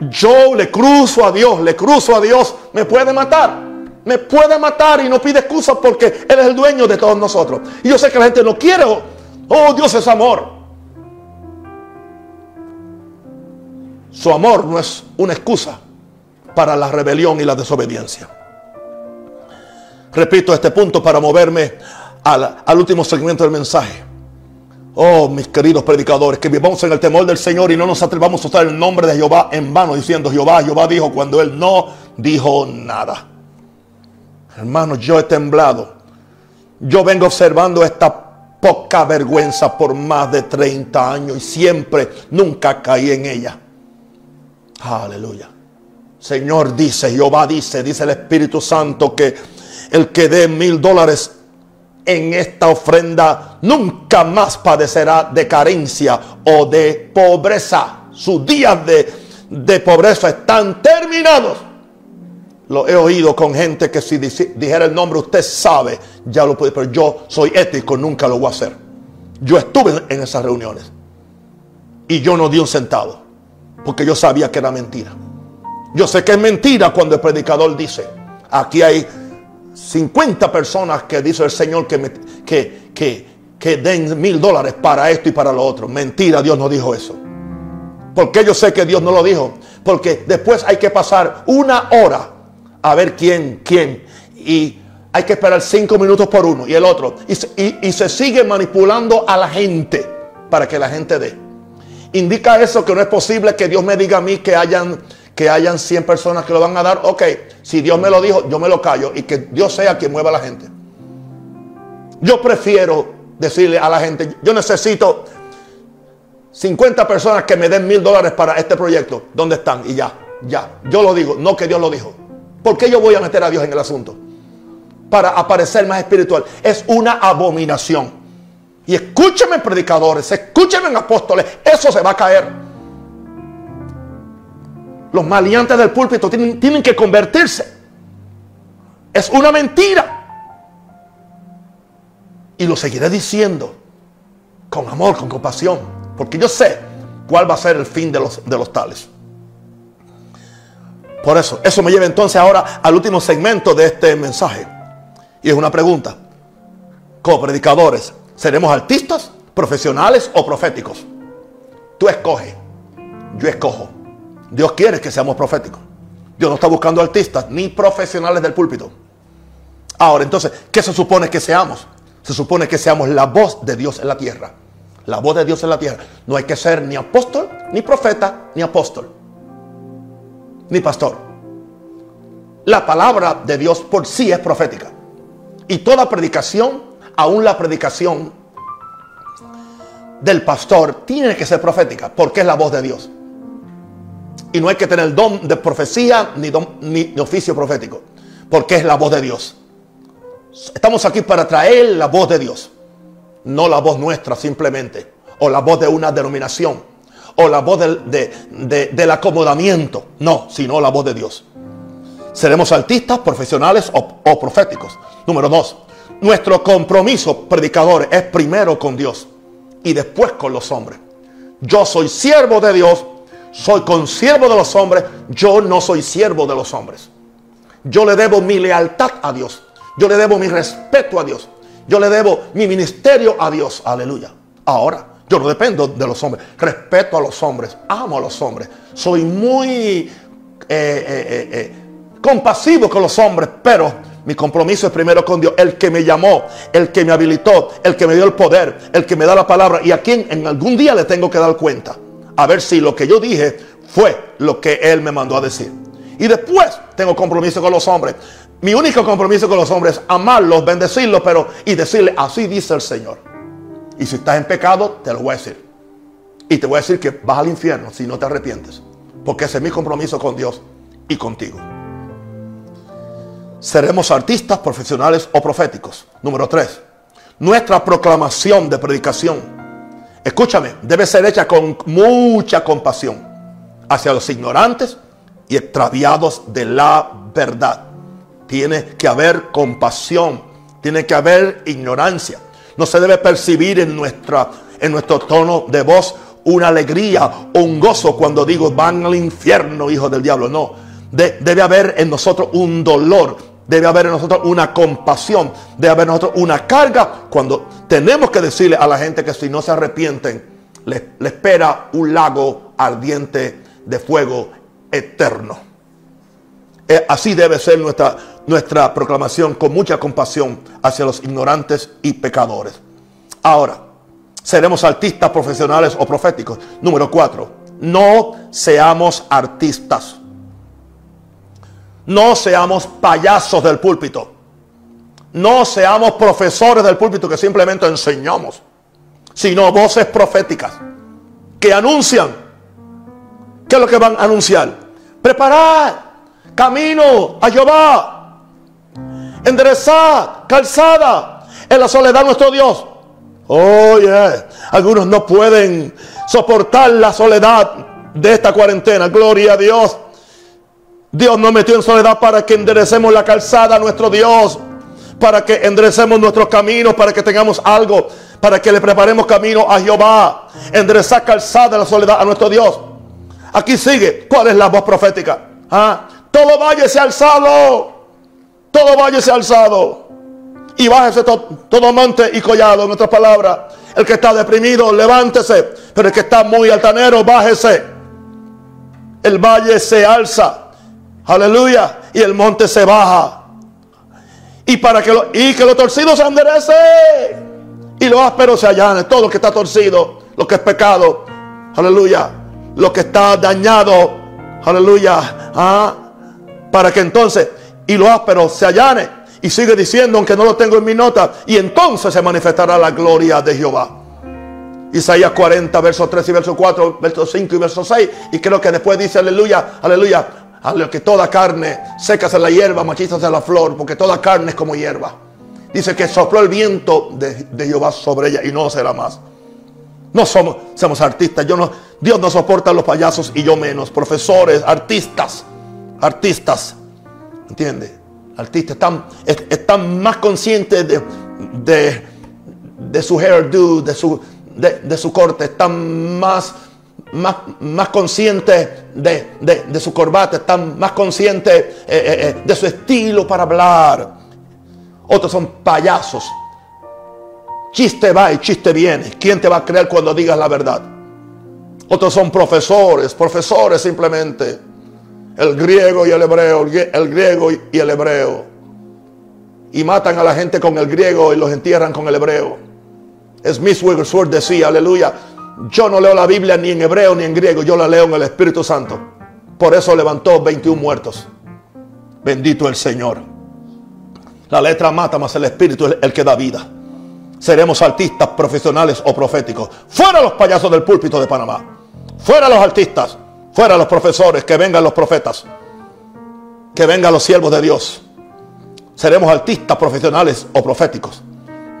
yo le cruzo a Dios, le cruzo a Dios, me puede matar. Me puede matar y no pide excusas porque Él es el dueño de todos nosotros. Y yo sé que la gente no quiere. Oh, Dios es amor. Su amor no es una excusa para la rebelión y la desobediencia. Repito este punto para moverme al, al último segmento del mensaje. Oh, mis queridos predicadores, que vivamos en el temor del Señor y no nos atrevamos a usar el nombre de Jehová en vano, diciendo Jehová, Jehová dijo cuando Él no dijo nada. Hermanos, yo he temblado. Yo vengo observando esta poca vergüenza por más de 30 años y siempre, nunca caí en ella. Aleluya. Señor dice, Jehová dice, dice el Espíritu Santo que el que dé mil dólares en esta ofrenda nunca más padecerá de carencia o de pobreza. Sus días de, pobreza están terminados. Lo he oído con gente que si dijera el nombre usted sabe, ya lo puede, pero yo soy ético, nunca lo voy a hacer. Yo estuve en esas reuniones y yo no di un centavo porque yo sabía que era mentira. Yo sé que es mentira cuando el predicador dice, aquí hay 50 personas que dice el Señor que, que, que, den mil dólares para esto y para lo otro. Mentira, Dios no dijo eso. Porque yo sé que Dios no lo dijo. Porque después hay que pasar una hora a ver quién, quién. Y hay que esperar cinco minutos por uno y el otro. Y, y se sigue manipulando a la gente para que la gente dé. Indica eso que no es posible que Dios me diga a mí que hayan que hayan 100 personas que lo van a dar, ok, si Dios me lo dijo, yo me lo callo y que Dios sea quien mueva a la gente. Yo prefiero decirle a la gente, yo necesito 50 personas que me den mil dólares para este proyecto. ¿Dónde están? Y ya, ya. Yo lo digo, no que Dios lo dijo. ¿Por qué yo voy a meter a Dios en el asunto? Para aparecer más espiritual. Es una abominación. Y escúchenme predicadores, escúchenme apóstoles, eso se va a caer. Los maleantes del púlpito tienen, tienen que convertirse. Es una mentira. Y lo seguiré diciendo con amor, con compasión. Porque yo sé cuál va a ser el fin de los, de los tales. Por eso, eso me lleva entonces ahora al último segmento de este mensaje. Y es una pregunta. Como predicadores, ¿seremos artistas, profesionales o proféticos? Tú escoges. Yo escojo. Dios quiere que seamos proféticos. Dios no está buscando artistas ni profesionales del púlpito. Ahora, entonces, ¿qué se supone que seamos? Se supone que seamos la voz de Dios en la tierra. La voz de Dios en la tierra. No hay que ser ni apóstol, ni profeta, ni apóstol, ni pastor. La palabra de Dios por sí es profética. Y toda predicación, aún la predicación del pastor, tiene que ser profética, porque es la voz de Dios. Y no hay que tener don de profecía ni, ni, oficio profético, porque es la voz de Dios. Estamos aquí para traer la voz de Dios, no la voz nuestra simplemente, o la voz de una denominación, o la voz del acomodamiento, no, sino la voz de Dios. Seremos artistas, profesionales o, o proféticos. Número dos, nuestro compromiso, predicadores, es primero con Dios y después con los hombres. Yo soy siervo de Dios soy consiervo de los hombres, yo no soy siervo de los hombres. Yo le debo mi lealtad a Dios. Yo le debo mi respeto a Dios. Yo le debo mi ministerio a Dios. Aleluya. Ahora, yo no dependo de los hombres. Respeto a los hombres. Amo a los hombres. Soy muy eh, eh, eh, compasivo con los hombres. Pero mi compromiso es primero con Dios. El que me llamó. El que me habilitó. El que me dio el poder. El que me da la palabra. Y a quien en algún día le tengo que dar cuenta a ver si lo que yo dije fue lo que Él me mandó a decir. Y después tengo compromiso con los hombres. Mi único compromiso con los hombres es amarlos, bendecirlos, pero y decirle, así dice el Señor. Y si estás en pecado, te lo voy a decir. Y te voy a decir que vas al infierno si no te arrepientes. Porque ese es mi compromiso con Dios y contigo. Seremos artistas profesionales o proféticos. Número tres, nuestra proclamación de predicación, escúchame, debe ser hecha con mucha compasión hacia los ignorantes y extraviados de la verdad. Tiene que haber compasión, tiene que haber ignorancia. No se debe percibir en, nuestra, en nuestro tono de voz una alegría o un gozo cuando digo van al infierno, hijo del diablo. No, debe haber en nosotros un dolor, debe haber en nosotros una compasión, debe haber en nosotros una carga cuando tenemos que decirle a la gente que si no se arrepienten, le, espera un lago ardiente de fuego eterno. Eh, así debe ser nuestra, nuestra proclamación con mucha compasión hacia los ignorantes y pecadores. Ahora, seremos artistas profesionales o proféticos. Número cuatro, no seamos artistas. No seamos payasos del púlpito. No seamos profesores del púlpito que simplemente enseñamos, sino voces proféticas que anuncian. ¿Qué es lo que van a anunciar? Preparad camino a Jehová. Enderezad calzada en la soledad nuestro Dios. Oye, algunos no pueden soportar la soledad de esta cuarentena. Gloria a Dios. Dios nos metió en soledad para que enderecemos la calzada a nuestro Dios. Para que enderecemos nuestros caminos, para que tengamos algo, para que le preparemos camino a Jehová. Enderezar calzada la soledad a nuestro Dios. Aquí sigue. ¿Cuál es la voz profética? ¿Ah? Todo valle se alzado. Todo valle se alzado. Y bájese todo monte y collado, en otras palabras. El que está deprimido, levántese. Pero el que está muy altanero, bájese. El valle se alza. Aleluya. Y el monte se baja. Y para que lo, y que lo torcido se enderece. Y lo áspero se allane. Todo lo que está torcido, lo que es pecado. Aleluya. Lo que está dañado. Aleluya. Ah, para que entonces, y lo áspero se allane. Y sigue diciendo, aunque no lo tengo en mi nota, y entonces se manifestará la gloria de Jehová. Isaías 40, versos 3 y verso 4, verso 5 y verso 6. Y creo que después dice, aleluya, aleluya, aleluya, que toda carne seca se la hierba, machista se la flor, porque toda carne es como hierba. Dice que sopló el viento de, Jehová sobre ella y no será más. No somos, artistas. Yo no, Dios no soporta a los payasos y yo menos. Profesores, artistas, artistas. ¿Entiendes? Artistas están, están más conscientes de, de, de su hairdo, de su, de, su corte, están más, más, más conscientes de, su corbata, están más conscientes eh, eh, eh, de su estilo para hablar. Otros son payasos. Chiste va y chiste viene. ¿Quién te va a creer cuando digas la verdad? Otros son profesores, profesores simplemente el griego y el hebreo, el griego y el hebreo. Y matan a la gente con el griego y los entierran con el hebreo. Smith Wigglesworth decía, aleluya, yo no leo la Biblia ni en hebreo ni en griego, yo la leo en el Espíritu Santo. Por eso levantó 21 muertos. Bendito el Señor. La letra mata, más el Espíritu es el que da vida. Seremos artistas profesionales o proféticos. Fuera los payasos del púlpito de Panamá. Fuera los artistas. Fuera los profesores, que vengan los profetas, que vengan los siervos de Dios. Seremos artistas profesionales o proféticos.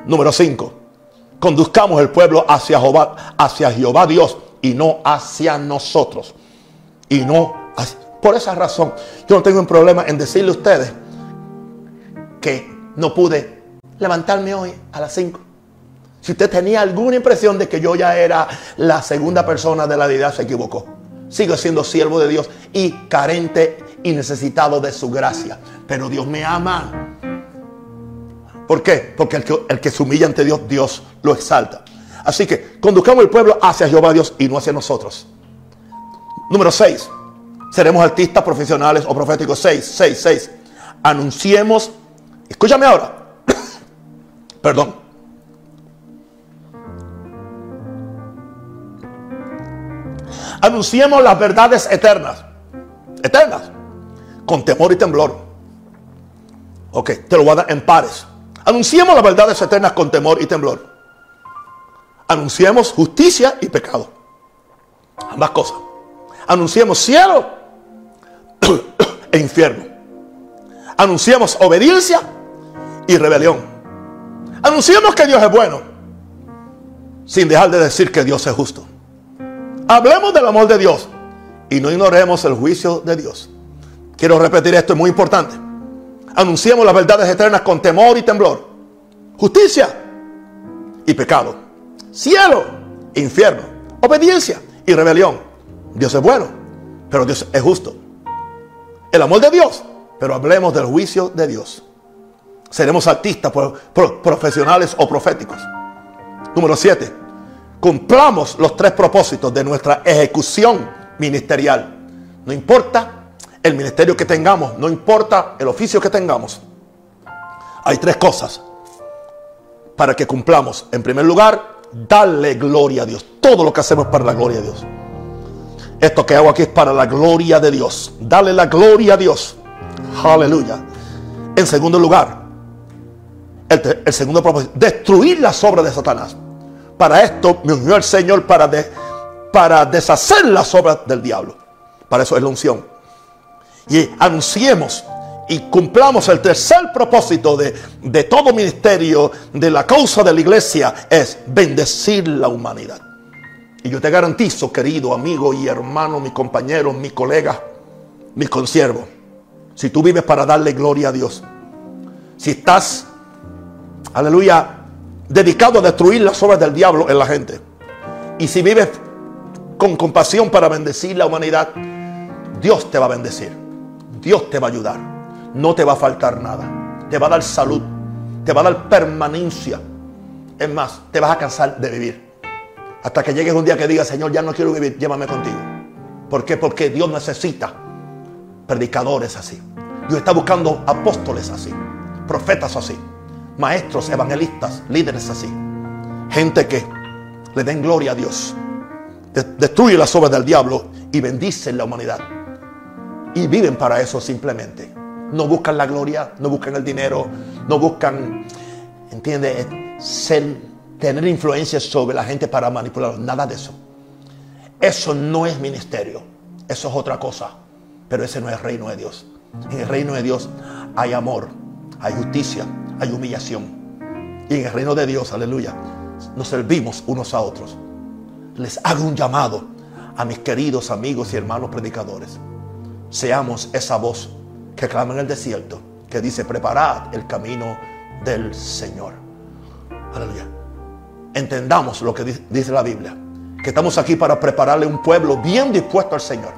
Número 5. Conduzcamos el pueblo hacia Jehová, hacia Dios y no hacia nosotros. Y no por esa razón, yo no tengo un problema en decirle a ustedes que no pude levantarme hoy a las 5. Si usted tenía alguna impresión de que yo ya era la segunda persona de la deidad, se equivocó. Sigo siendo siervo de Dios y carente y necesitado de su gracia. Pero Dios me ama. ¿Por qué? Porque el que, el que se humilla ante Dios, Dios lo exalta. Así que conduzcamos el pueblo hacia Jehová Dios y no hacia nosotros. Número 6. Seremos artistas profesionales o proféticos. 6, 6, 6. Anunciemos. Escúchame ahora. [COUGHS] Perdón. Anunciemos las verdades eternas. Eternas. Con temor y temblor. Ok, te lo voy a dar en pares. Anunciemos las verdades eternas con temor y temblor. Anunciemos justicia y pecado. Ambas cosas. Anunciemos cielo [CLEARS THROAT] e infierno. Anunciamos obediencia y rebelión. Anunciamos que Dios es bueno, sin dejar de decir que Dios es justo. Hablemos del amor de Dios y no ignoremos el juicio de Dios. Quiero repetir esto, es muy importante. Anunciemos las verdades eternas con temor y temblor. Justicia y pecado. Cielo, infierno. Obediencia y rebelión. Dios es bueno, pero Dios es justo. El amor de Dios, pero hablemos del juicio de Dios. Seremos artistas, profesionales o proféticos. Número 7. Cumplamos los tres propósitos de nuestra ejecución ministerial. No importa el ministerio que tengamos, no importa el oficio que tengamos. Hay tres cosas para que cumplamos. En primer lugar, darle gloria a Dios. Todo lo que hacemos es para la gloria de Dios. Esto que hago aquí es para la gloria de Dios. Dale la gloria a Dios. Aleluya. En segundo lugar, el, segundo propósito, destruir las obras de Satanás. Para esto me unió el Señor para, para deshacer las obras del diablo. Para eso es la unción. Y anunciemos y cumplamos el tercer propósito de, de todo ministerio, de la causa de la iglesia, es bendecir la humanidad. Y yo te garantizo, querido amigo y hermano, mi compañero, mi colega, mi consiervo, si tú vives para darle gloria a Dios, si estás, aleluya, dedicado a destruir las obras del diablo en la gente, y si vives con compasión para bendecir la humanidad, Dios te va a bendecir, Dios te va a ayudar, no te va a faltar nada, te va a dar salud, te va a dar permanencia, es más, te vas a cansar de vivir. Hasta que llegues un día que digas, Señor, ya no quiero vivir, llévame contigo. ¿Por qué? Porque Dios necesita predicadores así. Dios está buscando apóstoles así, profetas así, maestros, evangelistas, líderes así. Gente que le den gloria a Dios. Destruye las obras del diablo y bendice la humanidad. Y viven para eso simplemente. No buscan la gloria, no buscan el dinero, no buscan, entiende, ser tener influencia sobre la gente para manipular. Nada de eso. Eso no es ministerio. Eso es otra cosa. Pero ese no es el reino de Dios. En el reino de Dios hay amor, hay justicia, hay humillación. Y en el reino de Dios, aleluya, nos servimos unos a otros. Les hago un llamado a mis queridos amigos y hermanos predicadores. Seamos esa voz que clama en el desierto, que dice, preparad el camino del Señor. Aleluya entendamos lo que dice la Biblia. Que estamos aquí para prepararle un pueblo bien dispuesto al Señor.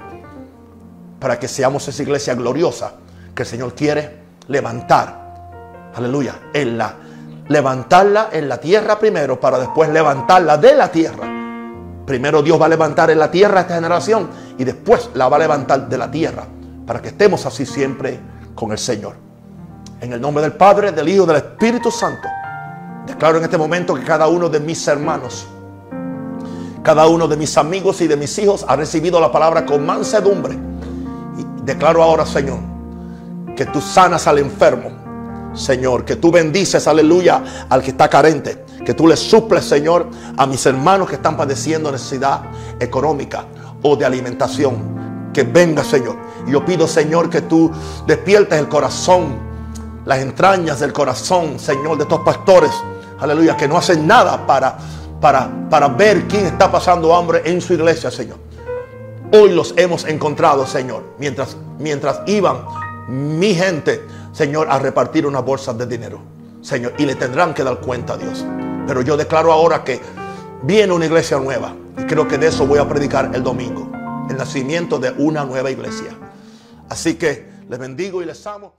Para que seamos esa iglesia gloriosa que el Señor quiere levantar. Aleluya. En la, levantarla en la tierra primero para después levantarla de la tierra. Primero Dios va a levantar en la tierra esta generación y después la va a levantar de la tierra para que estemos así siempre con el Señor. En el nombre del Padre, del Hijo, del Espíritu Santo. Declaro en este momento que cada uno de mis hermanos, cada uno de mis amigos y de mis hijos ha recibido la palabra con mansedumbre. Y declaro ahora, Señor, que tú sanas al enfermo. Señor, que tú bendices, aleluya, al que está carente. Que tú le suples, Señor, a mis hermanos que están padeciendo necesidad económica o de alimentación. Que venga, Señor. Y yo pido, Señor, que tú despiertes el corazón las entrañas del corazón, Señor, de estos pastores, aleluya, que no hacen nada para, para, para ver quién está pasando hambre en su iglesia, Señor. Hoy los hemos encontrado, Señor, mientras, mientras iban mi gente, Señor, a repartir unas bolsas de dinero, Señor, y le tendrán que dar cuenta a Dios. Pero yo declaro ahora que viene una iglesia nueva, y creo que de eso voy a predicar el domingo, el nacimiento de una nueva iglesia. Así que les bendigo y les amo.